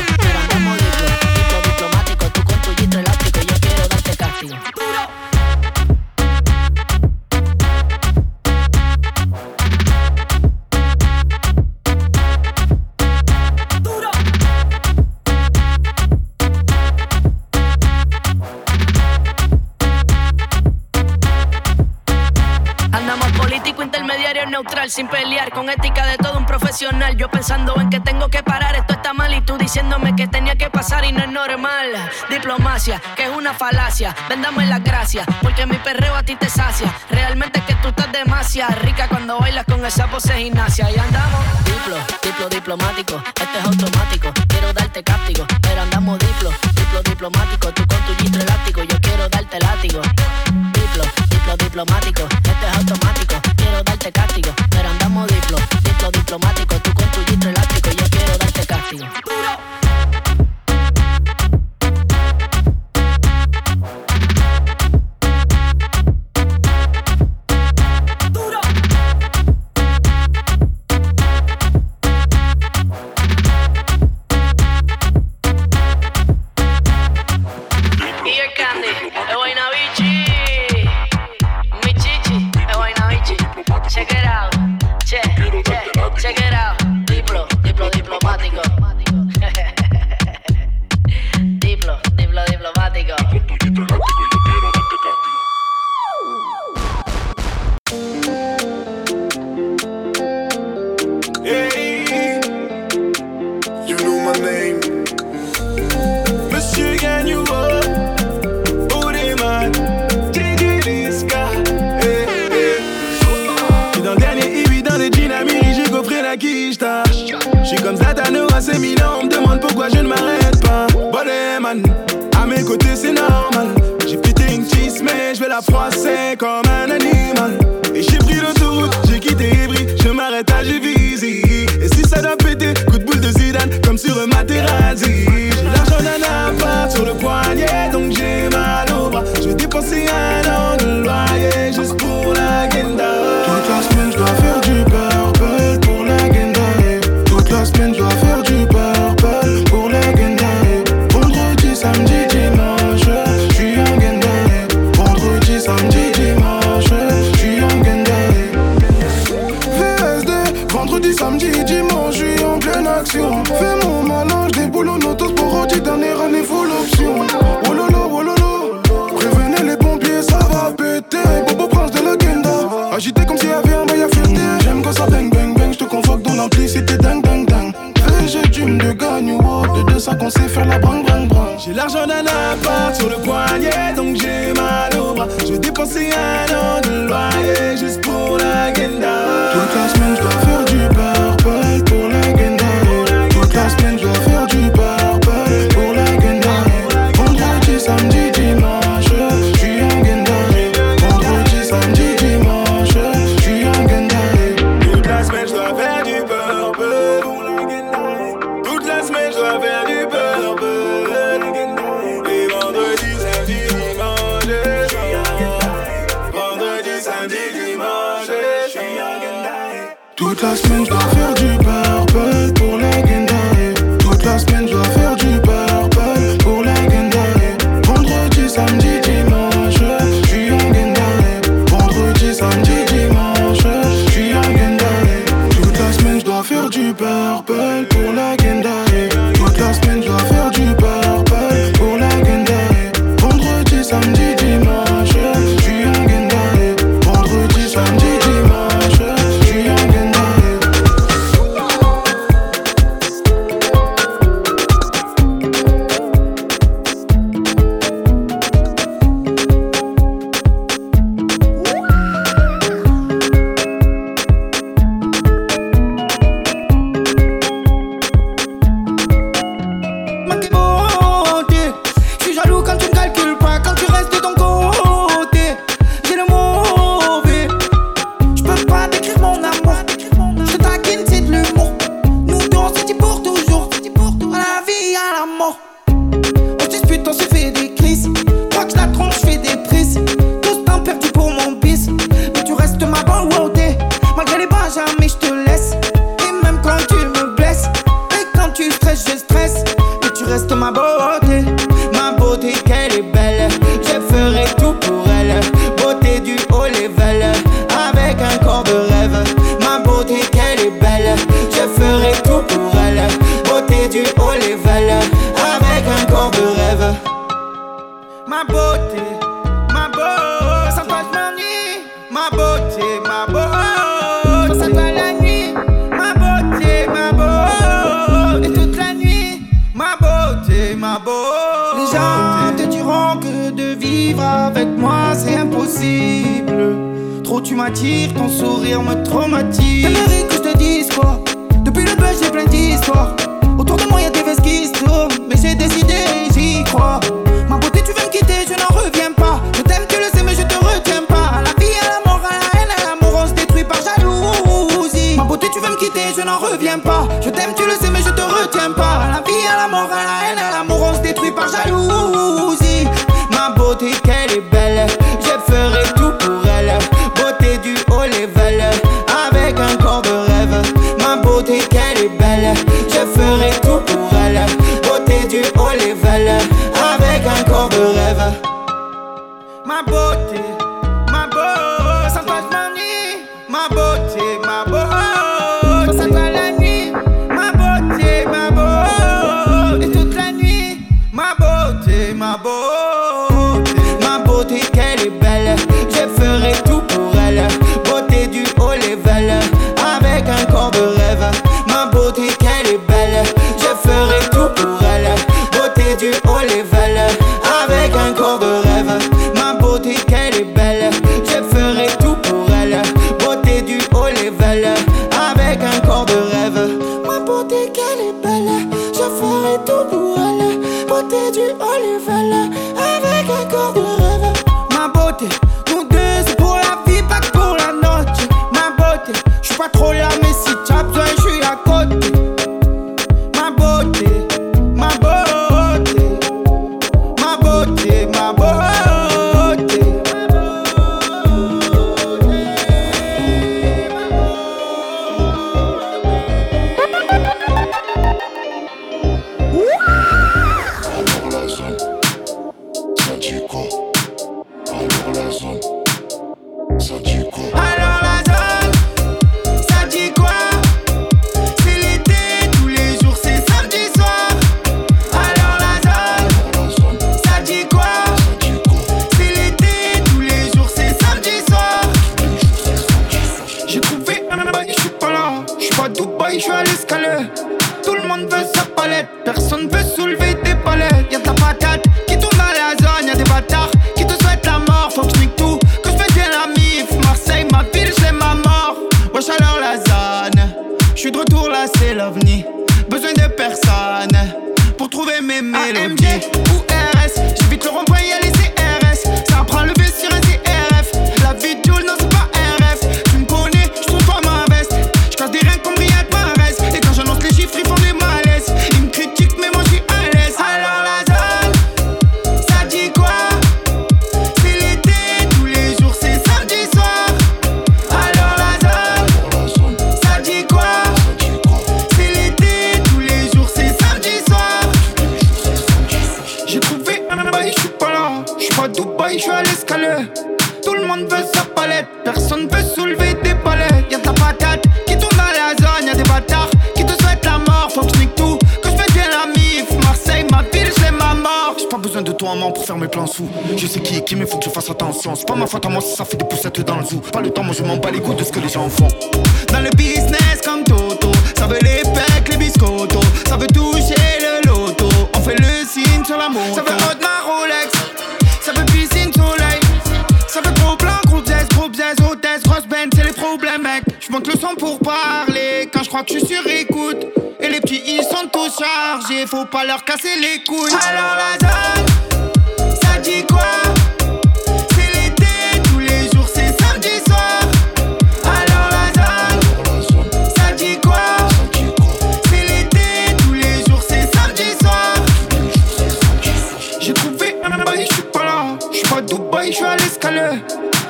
Speaker 22: con
Speaker 23: ética de todo un profesional. Yo pensando en que tengo que parar, esto está mal. Y tú diciéndome que tenía que pasar y no es normal. Diplomacia, que es una falacia. Vendamos las gracias, porque mi perreo a ti te sacia. Realmente es que tú estás demasiado rica cuando bailas con esa pose gimnasia. Y andamos diplo, diplo diplomático. Este es automático, quiero darte cáptico. Pero andamos diplo, diplo diplomático. Tú con tu gistro elástico, yo quiero darte látigo. Diplo, diplo diplomático. Este es automático, quiero darte cáptico. Pero andamos diplomático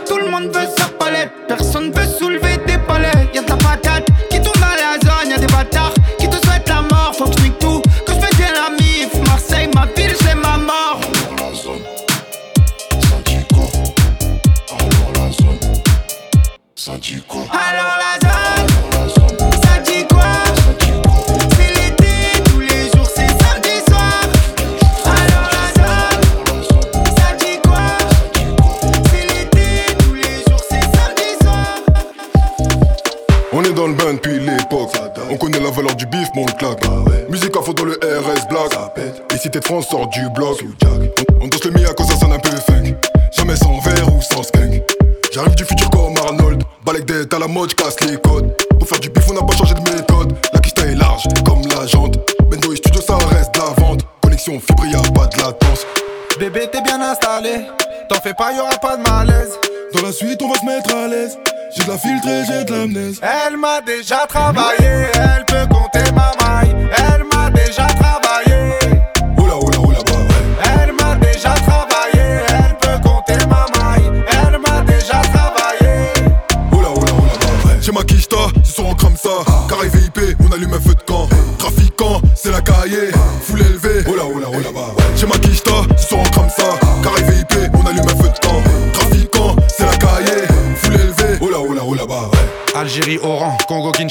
Speaker 24: Tout le monde veut sa palette, personne veut
Speaker 14: France sort du bloc. On, on danse le mi à cause ça sonne un peu funk. Jamais sans verre ou sans skunk. J'arrive du futur comme Arnold. Balek d'être à la mode, casse les codes. Pour faire du bif, on n'a pas changé de méthode. La kista est large comme la jante. Bendo et studio, ça reste la vente. Connexion fibre, y'a pas de latence.
Speaker 2: Bébé, t'es bien installé. T'en fais pas, y'aura pas de malaise.
Speaker 14: Dans la suite, on va se mettre à l'aise. J'ai de la filtrée, j'ai de l'amnèse.
Speaker 2: Elle m'a déjà travaillé,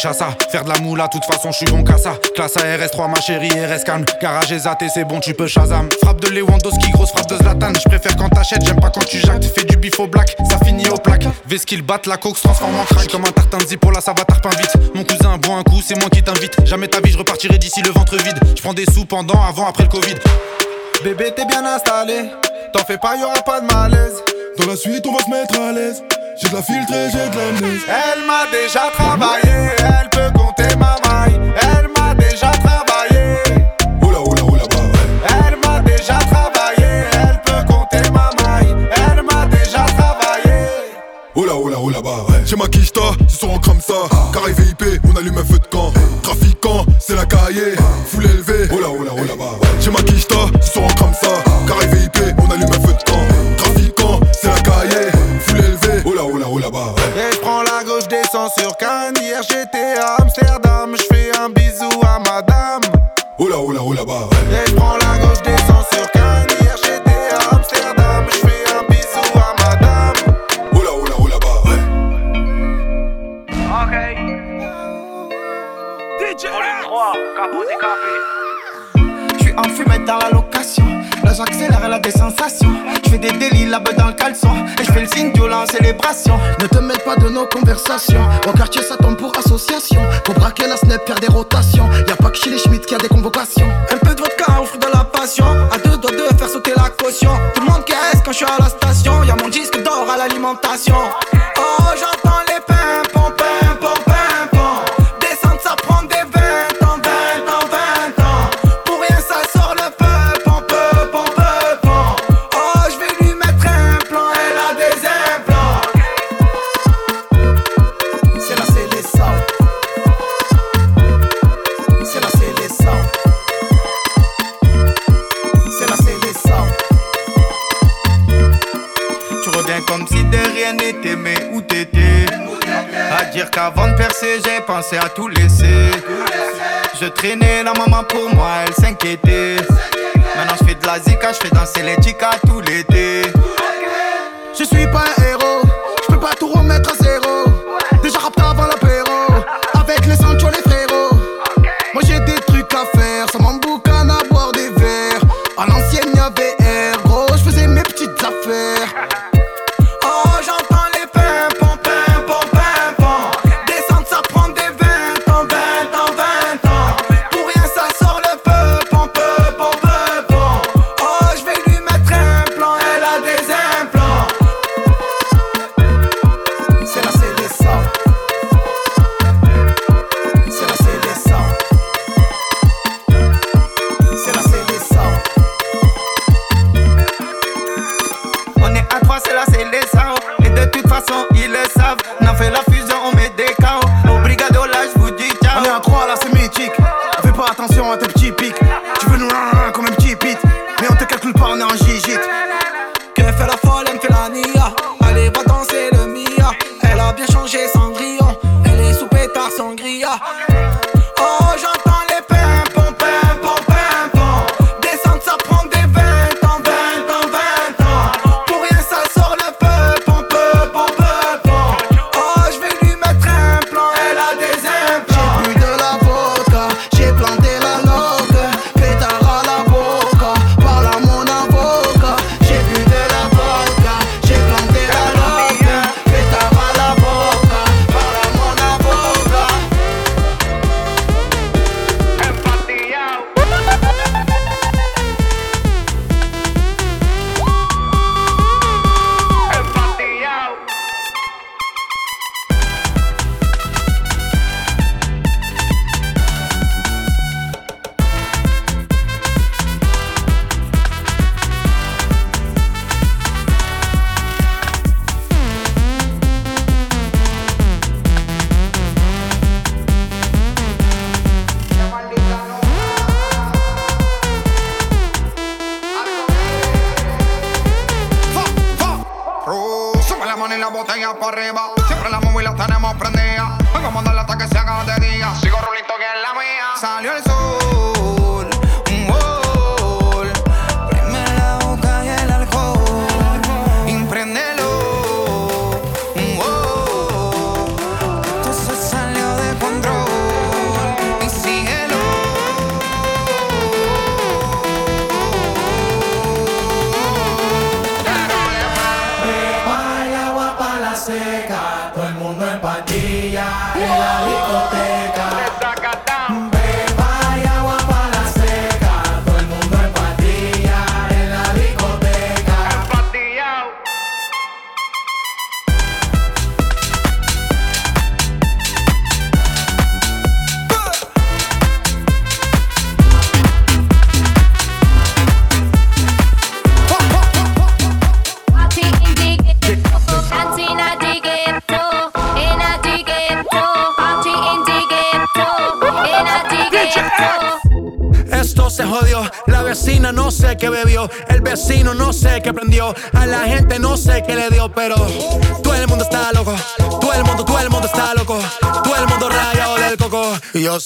Speaker 25: Faire de la moula, toute façon, je suis bon qu'à ça. Classe à RS3, ma chérie, RS calme. Garage et c'est bon, tu peux Shazam. Frappe de Lewandowski, grosse frappe de Zlatan. Je préfère quand t'achètes, j'aime pas quand tu jactes. Fais du bif au black, ça finit au plaque. Vesqu'il batte, la coke se transforme en crack? Comme un tartin de là, ça va tarpin vite. Mon cousin boit un coup, c'est moi qui t'invite. Jamais ta vie, je repartirai d'ici le ventre vide. Je prends des sous pendant, avant, après le Covid.
Speaker 2: Bébé, t'es bien installé. T'en fais pas, y'aura pas de malaise.
Speaker 14: Dans la suite, on va se mettre à l'aise. J'ai de la filtrée, j'ai de l'amnèse.
Speaker 2: Elle m'a déjà travaillé, elle peut compter ma maille. Elle m'a déjà travaillé.
Speaker 14: Oula, oula, oula, bah ouais.
Speaker 2: Elle m'a déjà travaillé, elle peut compter ma maille. Elle m'a déjà travaillé.
Speaker 14: Oula, oula, oula, bah ouais. J'ai ma quicheta, ce soir on crame ça. Carré VIP, on allume un feu de camp. Trafiquant, c'est la cahier. Foule élevée. Oula, oula, oula, bah ouais. J'ai ma quicheta, ce soir on crame ça.
Speaker 2: J'étais à Amsterdam, je fais un bisou à madame.
Speaker 14: Oula, oula, oula, bah ouais.
Speaker 2: Et je prends la gauche, descends sur Cannes. Hier j'étais à Amsterdam, je fais un bisou à madame.
Speaker 14: Oula, oula, oula, bah ouais.
Speaker 2: Ok.
Speaker 26: DJ 3, capot décapé.
Speaker 2: Je suis enfumé dans la. J'accélère, elle a des sensations. Je fais des délits, la beuh dans le caleçon. Et je fais le signe violent, célébration.
Speaker 23: Ne te mêle pas de nos conversations. Au quartier, ça tombe pour association. Pour braquer la snap, faire des rotations. Y'a pas que chez les Schmitt qui a des convocations. Un peu de vodka au de la passion. À deux doigts de faire sauter la caution. Tout le monde caisse quand je suis à la station. Y'a mon disque d'or à l'alimentation. Oh, j'entends
Speaker 2: pensé à tout laisser. Je traînais la maman pour moi, elle s'inquiétait. Maintenant je fais de la zika, je fais danser les chicas tout l'été.
Speaker 23: Je suis pas un héros, je peux pas tout remettre à zéro. Déjà rapté avant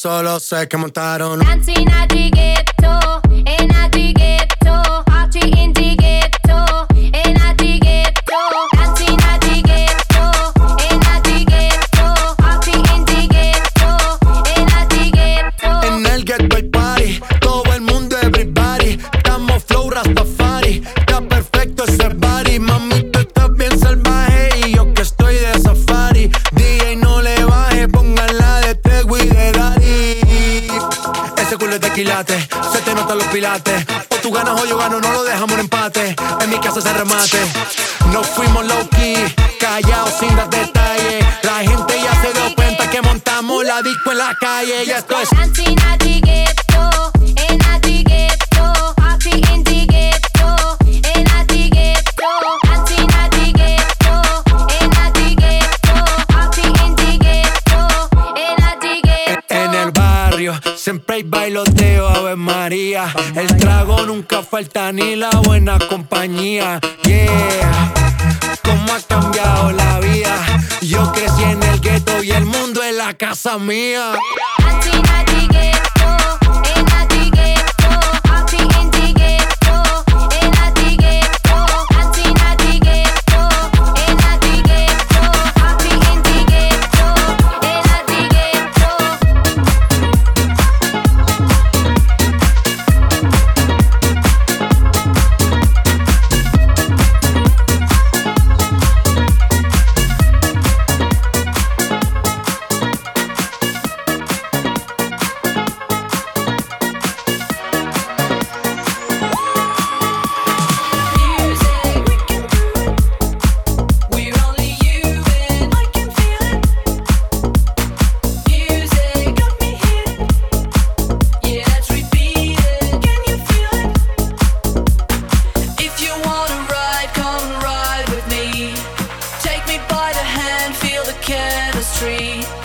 Speaker 27: solo sé que montaron.
Speaker 15: Dancing
Speaker 28: chemistry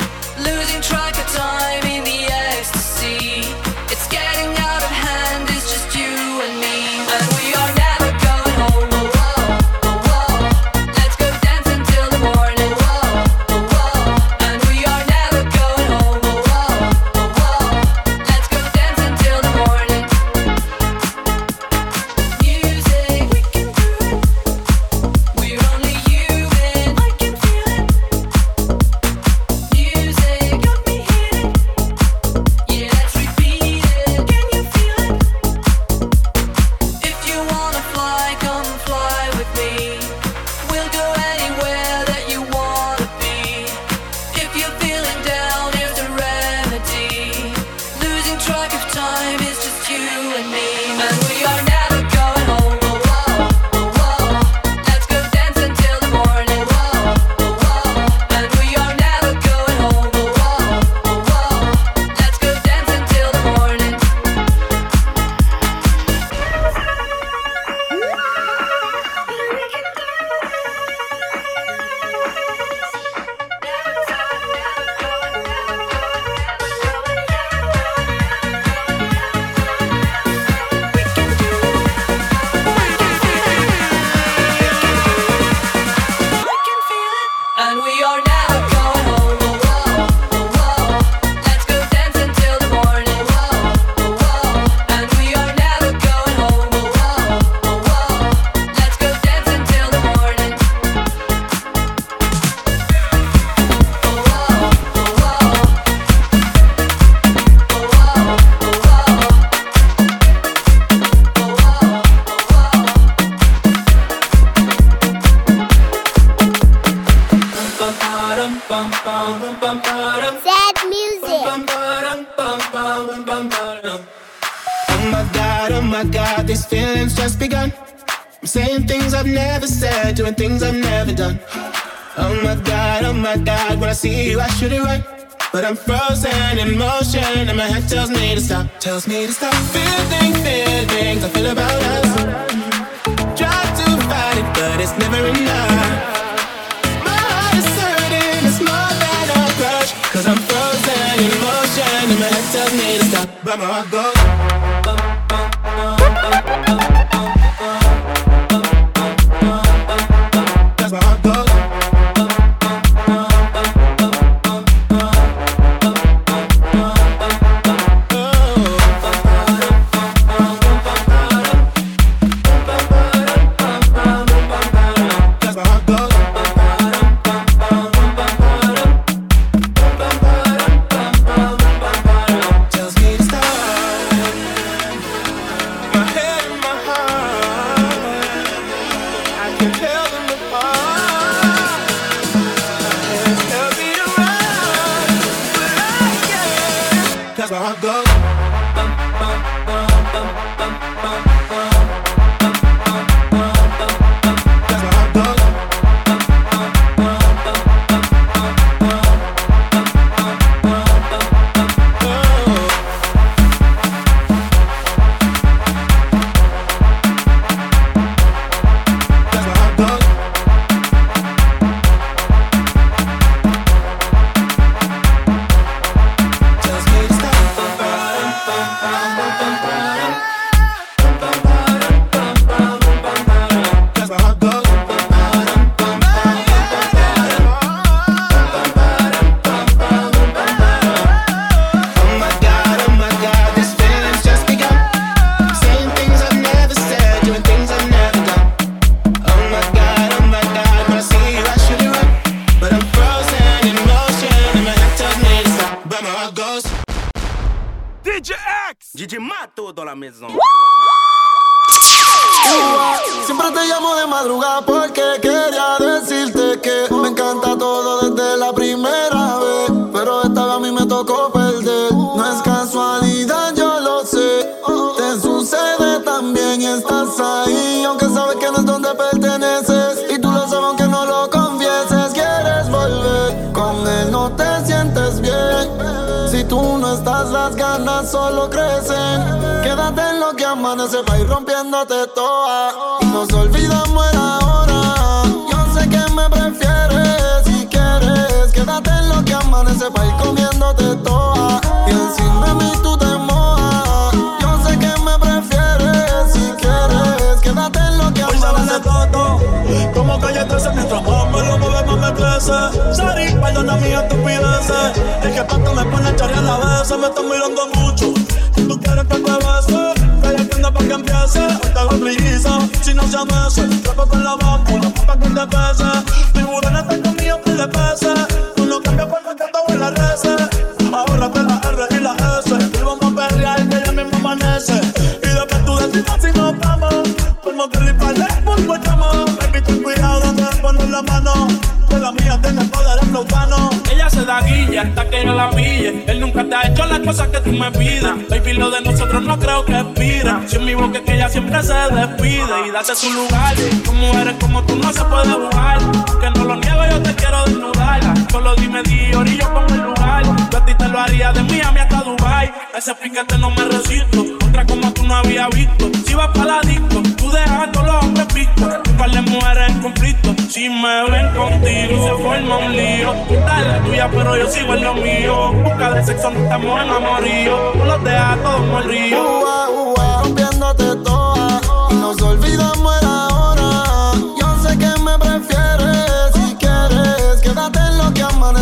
Speaker 28: where I
Speaker 29: go. Bum, bum, bum,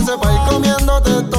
Speaker 29: sepa ir comiéndote
Speaker 30: todo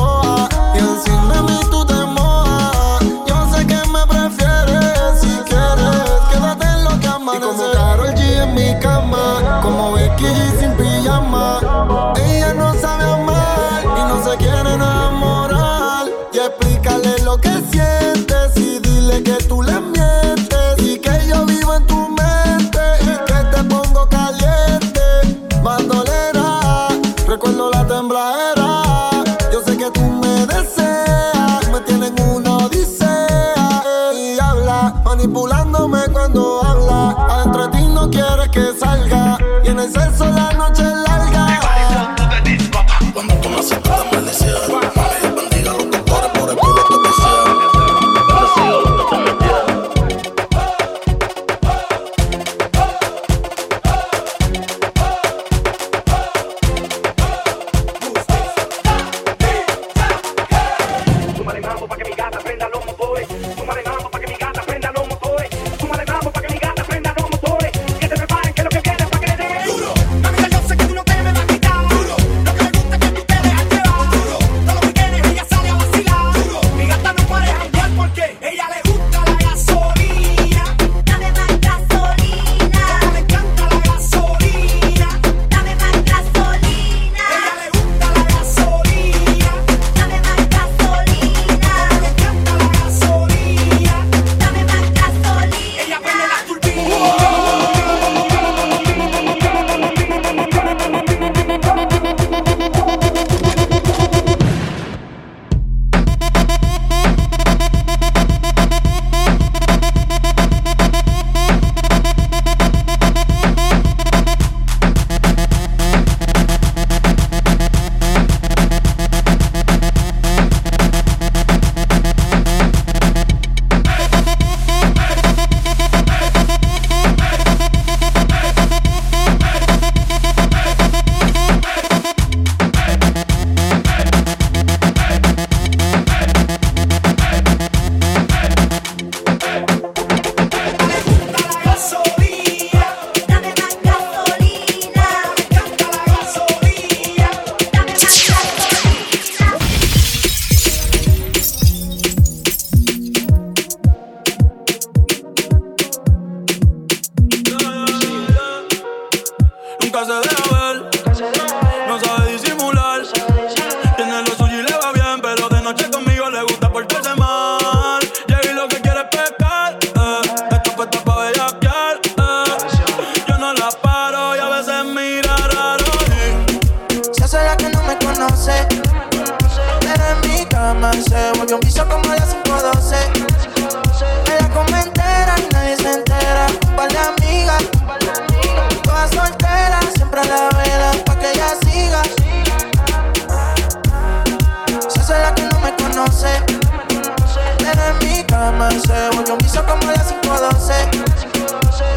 Speaker 30: Son como
Speaker 31: las
Speaker 30: 512.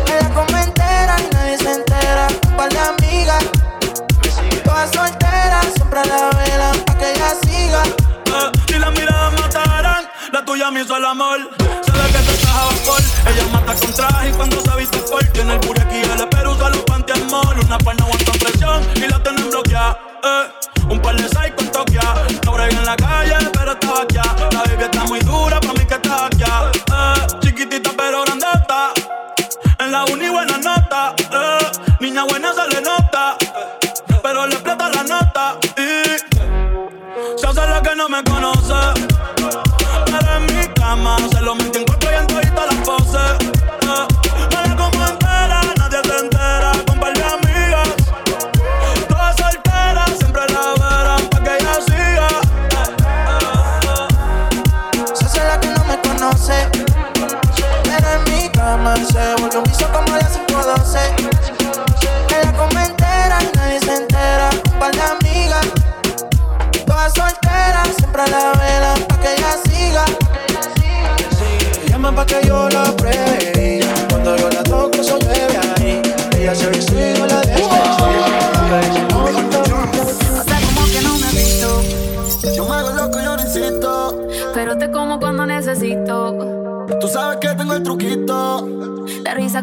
Speaker 30: En la y nadie se entera. Un par de amigas, todas solteras, siempre a la vela, pa' que ella siga.
Speaker 19: Eh, si las miradas matarán, la tuya me hizo el amor. Sabe que te estás alcohol. Ella mata con traje y cuando se viste por Tiene el pure aquí, el espero usa los pantiamol. Una pan no aguanta presión y la tienen bloqueada. Eh, un par de psycho en Tokia. Ahora en la calle, pero estaba aquí. La bebé está muy dura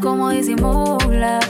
Speaker 19: como
Speaker 1: disimula.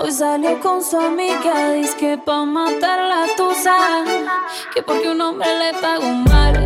Speaker 1: Hoy salió con su amiga, dice que pa' matar la tusa. Que porque un hombre le pagó mal.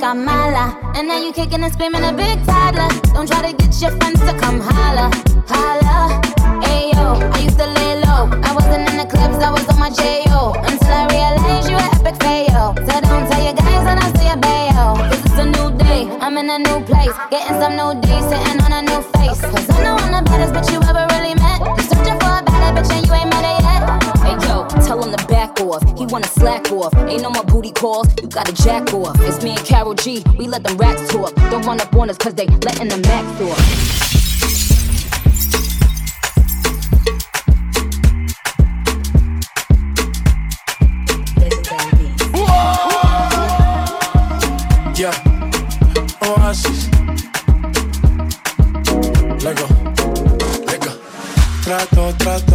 Speaker 15: got mala. And now you kicking and screaming a big toddler. Don't try to get your friends to come holla, holla. Ayo, I used to lay low. I wasn't in the clubs, I was on my J.O. Until I realized you were epic fail. So don't tell your guys and I'll see a bail. Cause it's a new day, I'm in a new place. Getting some new days, sitting on a new face. Cause
Speaker 32: slack off. Ain't no more booty calls, you gotta jack off. It's me and Carol G, we let them racks talk. Don't run up on us cause they letting the max off.
Speaker 19: Yeah, Trato, trato.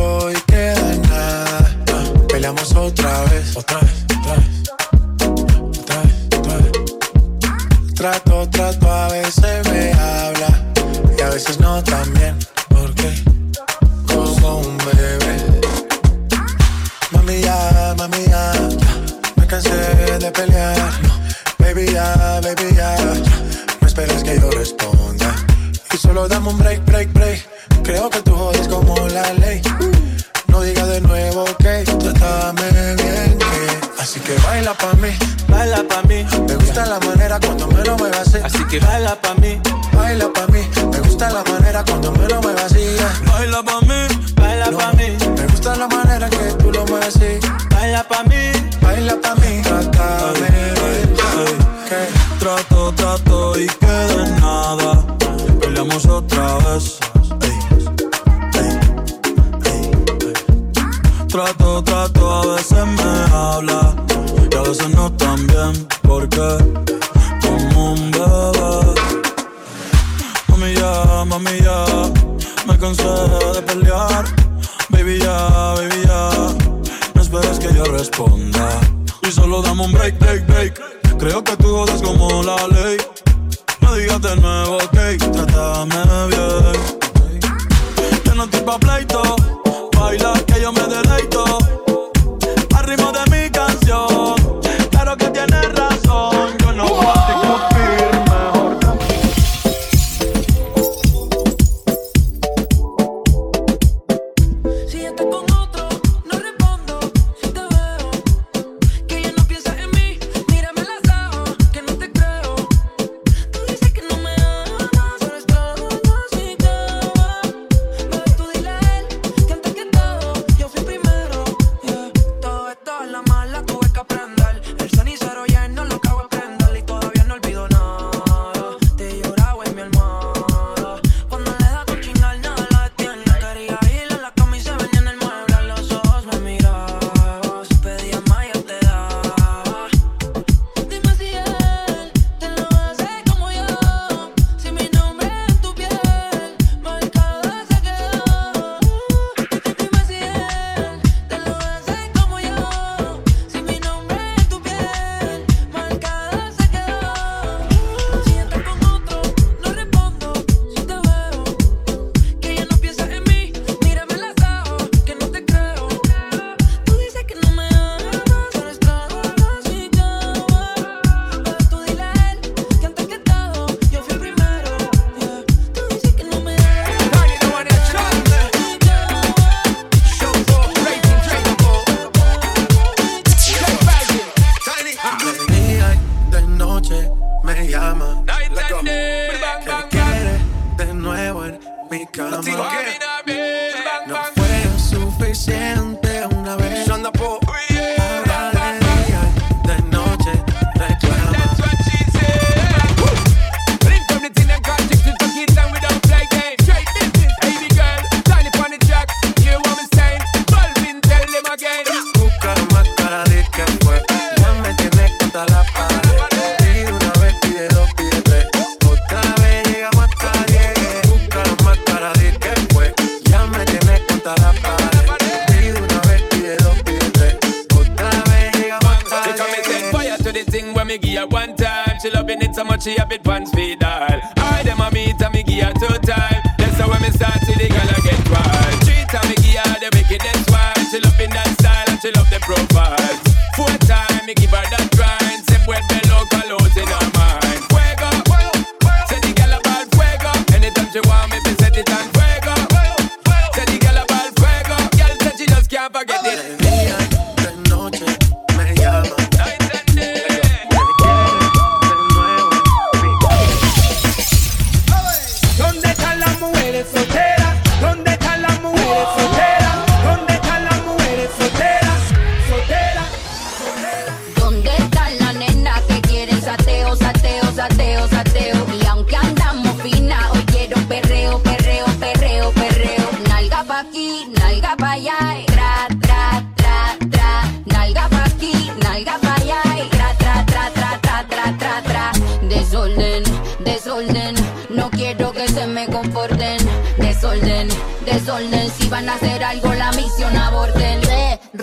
Speaker 19: No
Speaker 33: quiero que se me comporten. Desorden, desorden, si van a hacer algo la misión aborten.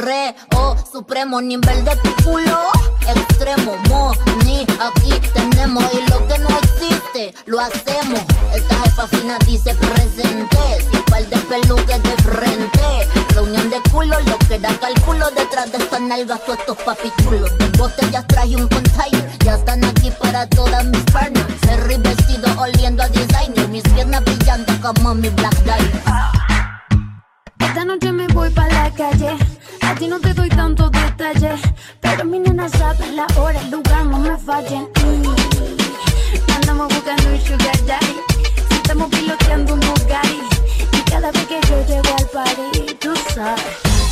Speaker 33: Re, oh, supremo nivel de tu culo. Extremo, mo, ni aquí tenemos. Y lo que no existe, lo hacemos. Esta jefa fina dice presente. Sin par de peluques de frente. Reunión de culo, lo que da cálculo. Detrás de estas nalgas, todos estos papichulos. De botellas traje un container. Ya están aquí para todas mis partners. Ferry vestido oliendo a designer. Mis piernas brillando como mi black diamond.
Speaker 18: Esta noche me voy pa' la calle. A ti no te doy tantos detalles. Pero mi nena sabe la hora, el lugar, no me fallen. Mm. Andamos buscando un sugar daddy. Estamos piloteando un Bugatti. Y cada vez que yo llego al party, tú sabes.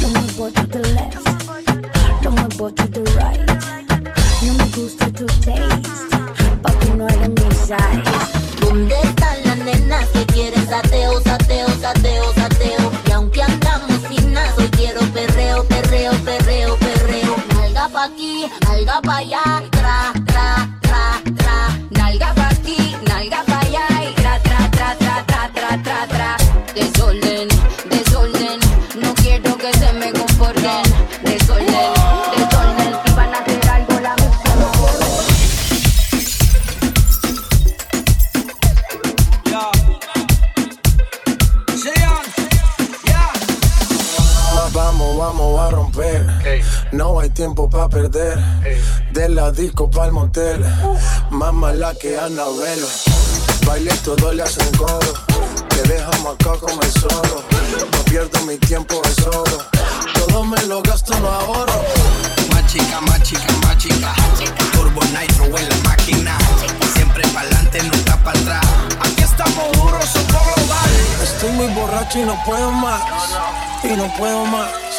Speaker 18: Lo muevo to the left. Lo muevo to the right. No me gusta tu taste. Papi, no eres mi size.
Speaker 19: papaya. Tiempo para perder. De la disco pa'l motel. Más mala que Anabel. Baile todo le hacen coro. Te dejamos acá como el zorro. No pierdo mi tiempo, es oro. Todo me lo gasto, no ahorro.
Speaker 6: Más chica, más chica, más chica. Turbo Nitro en la máquina. Siempre pa'lante, nunca para atrás. Aquí estamos duros, somos global.
Speaker 19: Estoy muy borracho y no puedo más. Y no puedo más.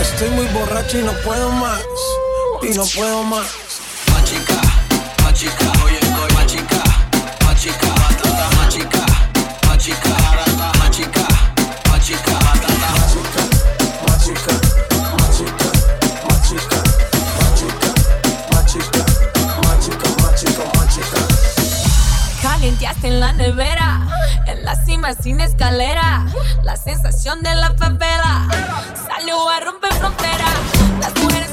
Speaker 19: Estoy muy borracho y no puedo más. Y no puedo más.
Speaker 6: Más chica, más chica. Oye, oye, más chica, más chica. Batata, más chica, más chica. Barata, más chica, más chica. Batata, más chica,
Speaker 19: más chica, más chica, más chica, más chica, más chica, más chica, más chica, más chica.
Speaker 18: Calienteaste en la nevera, en cima sin escalera. La sensación de la favela salió a romper fronteras. Las mujeres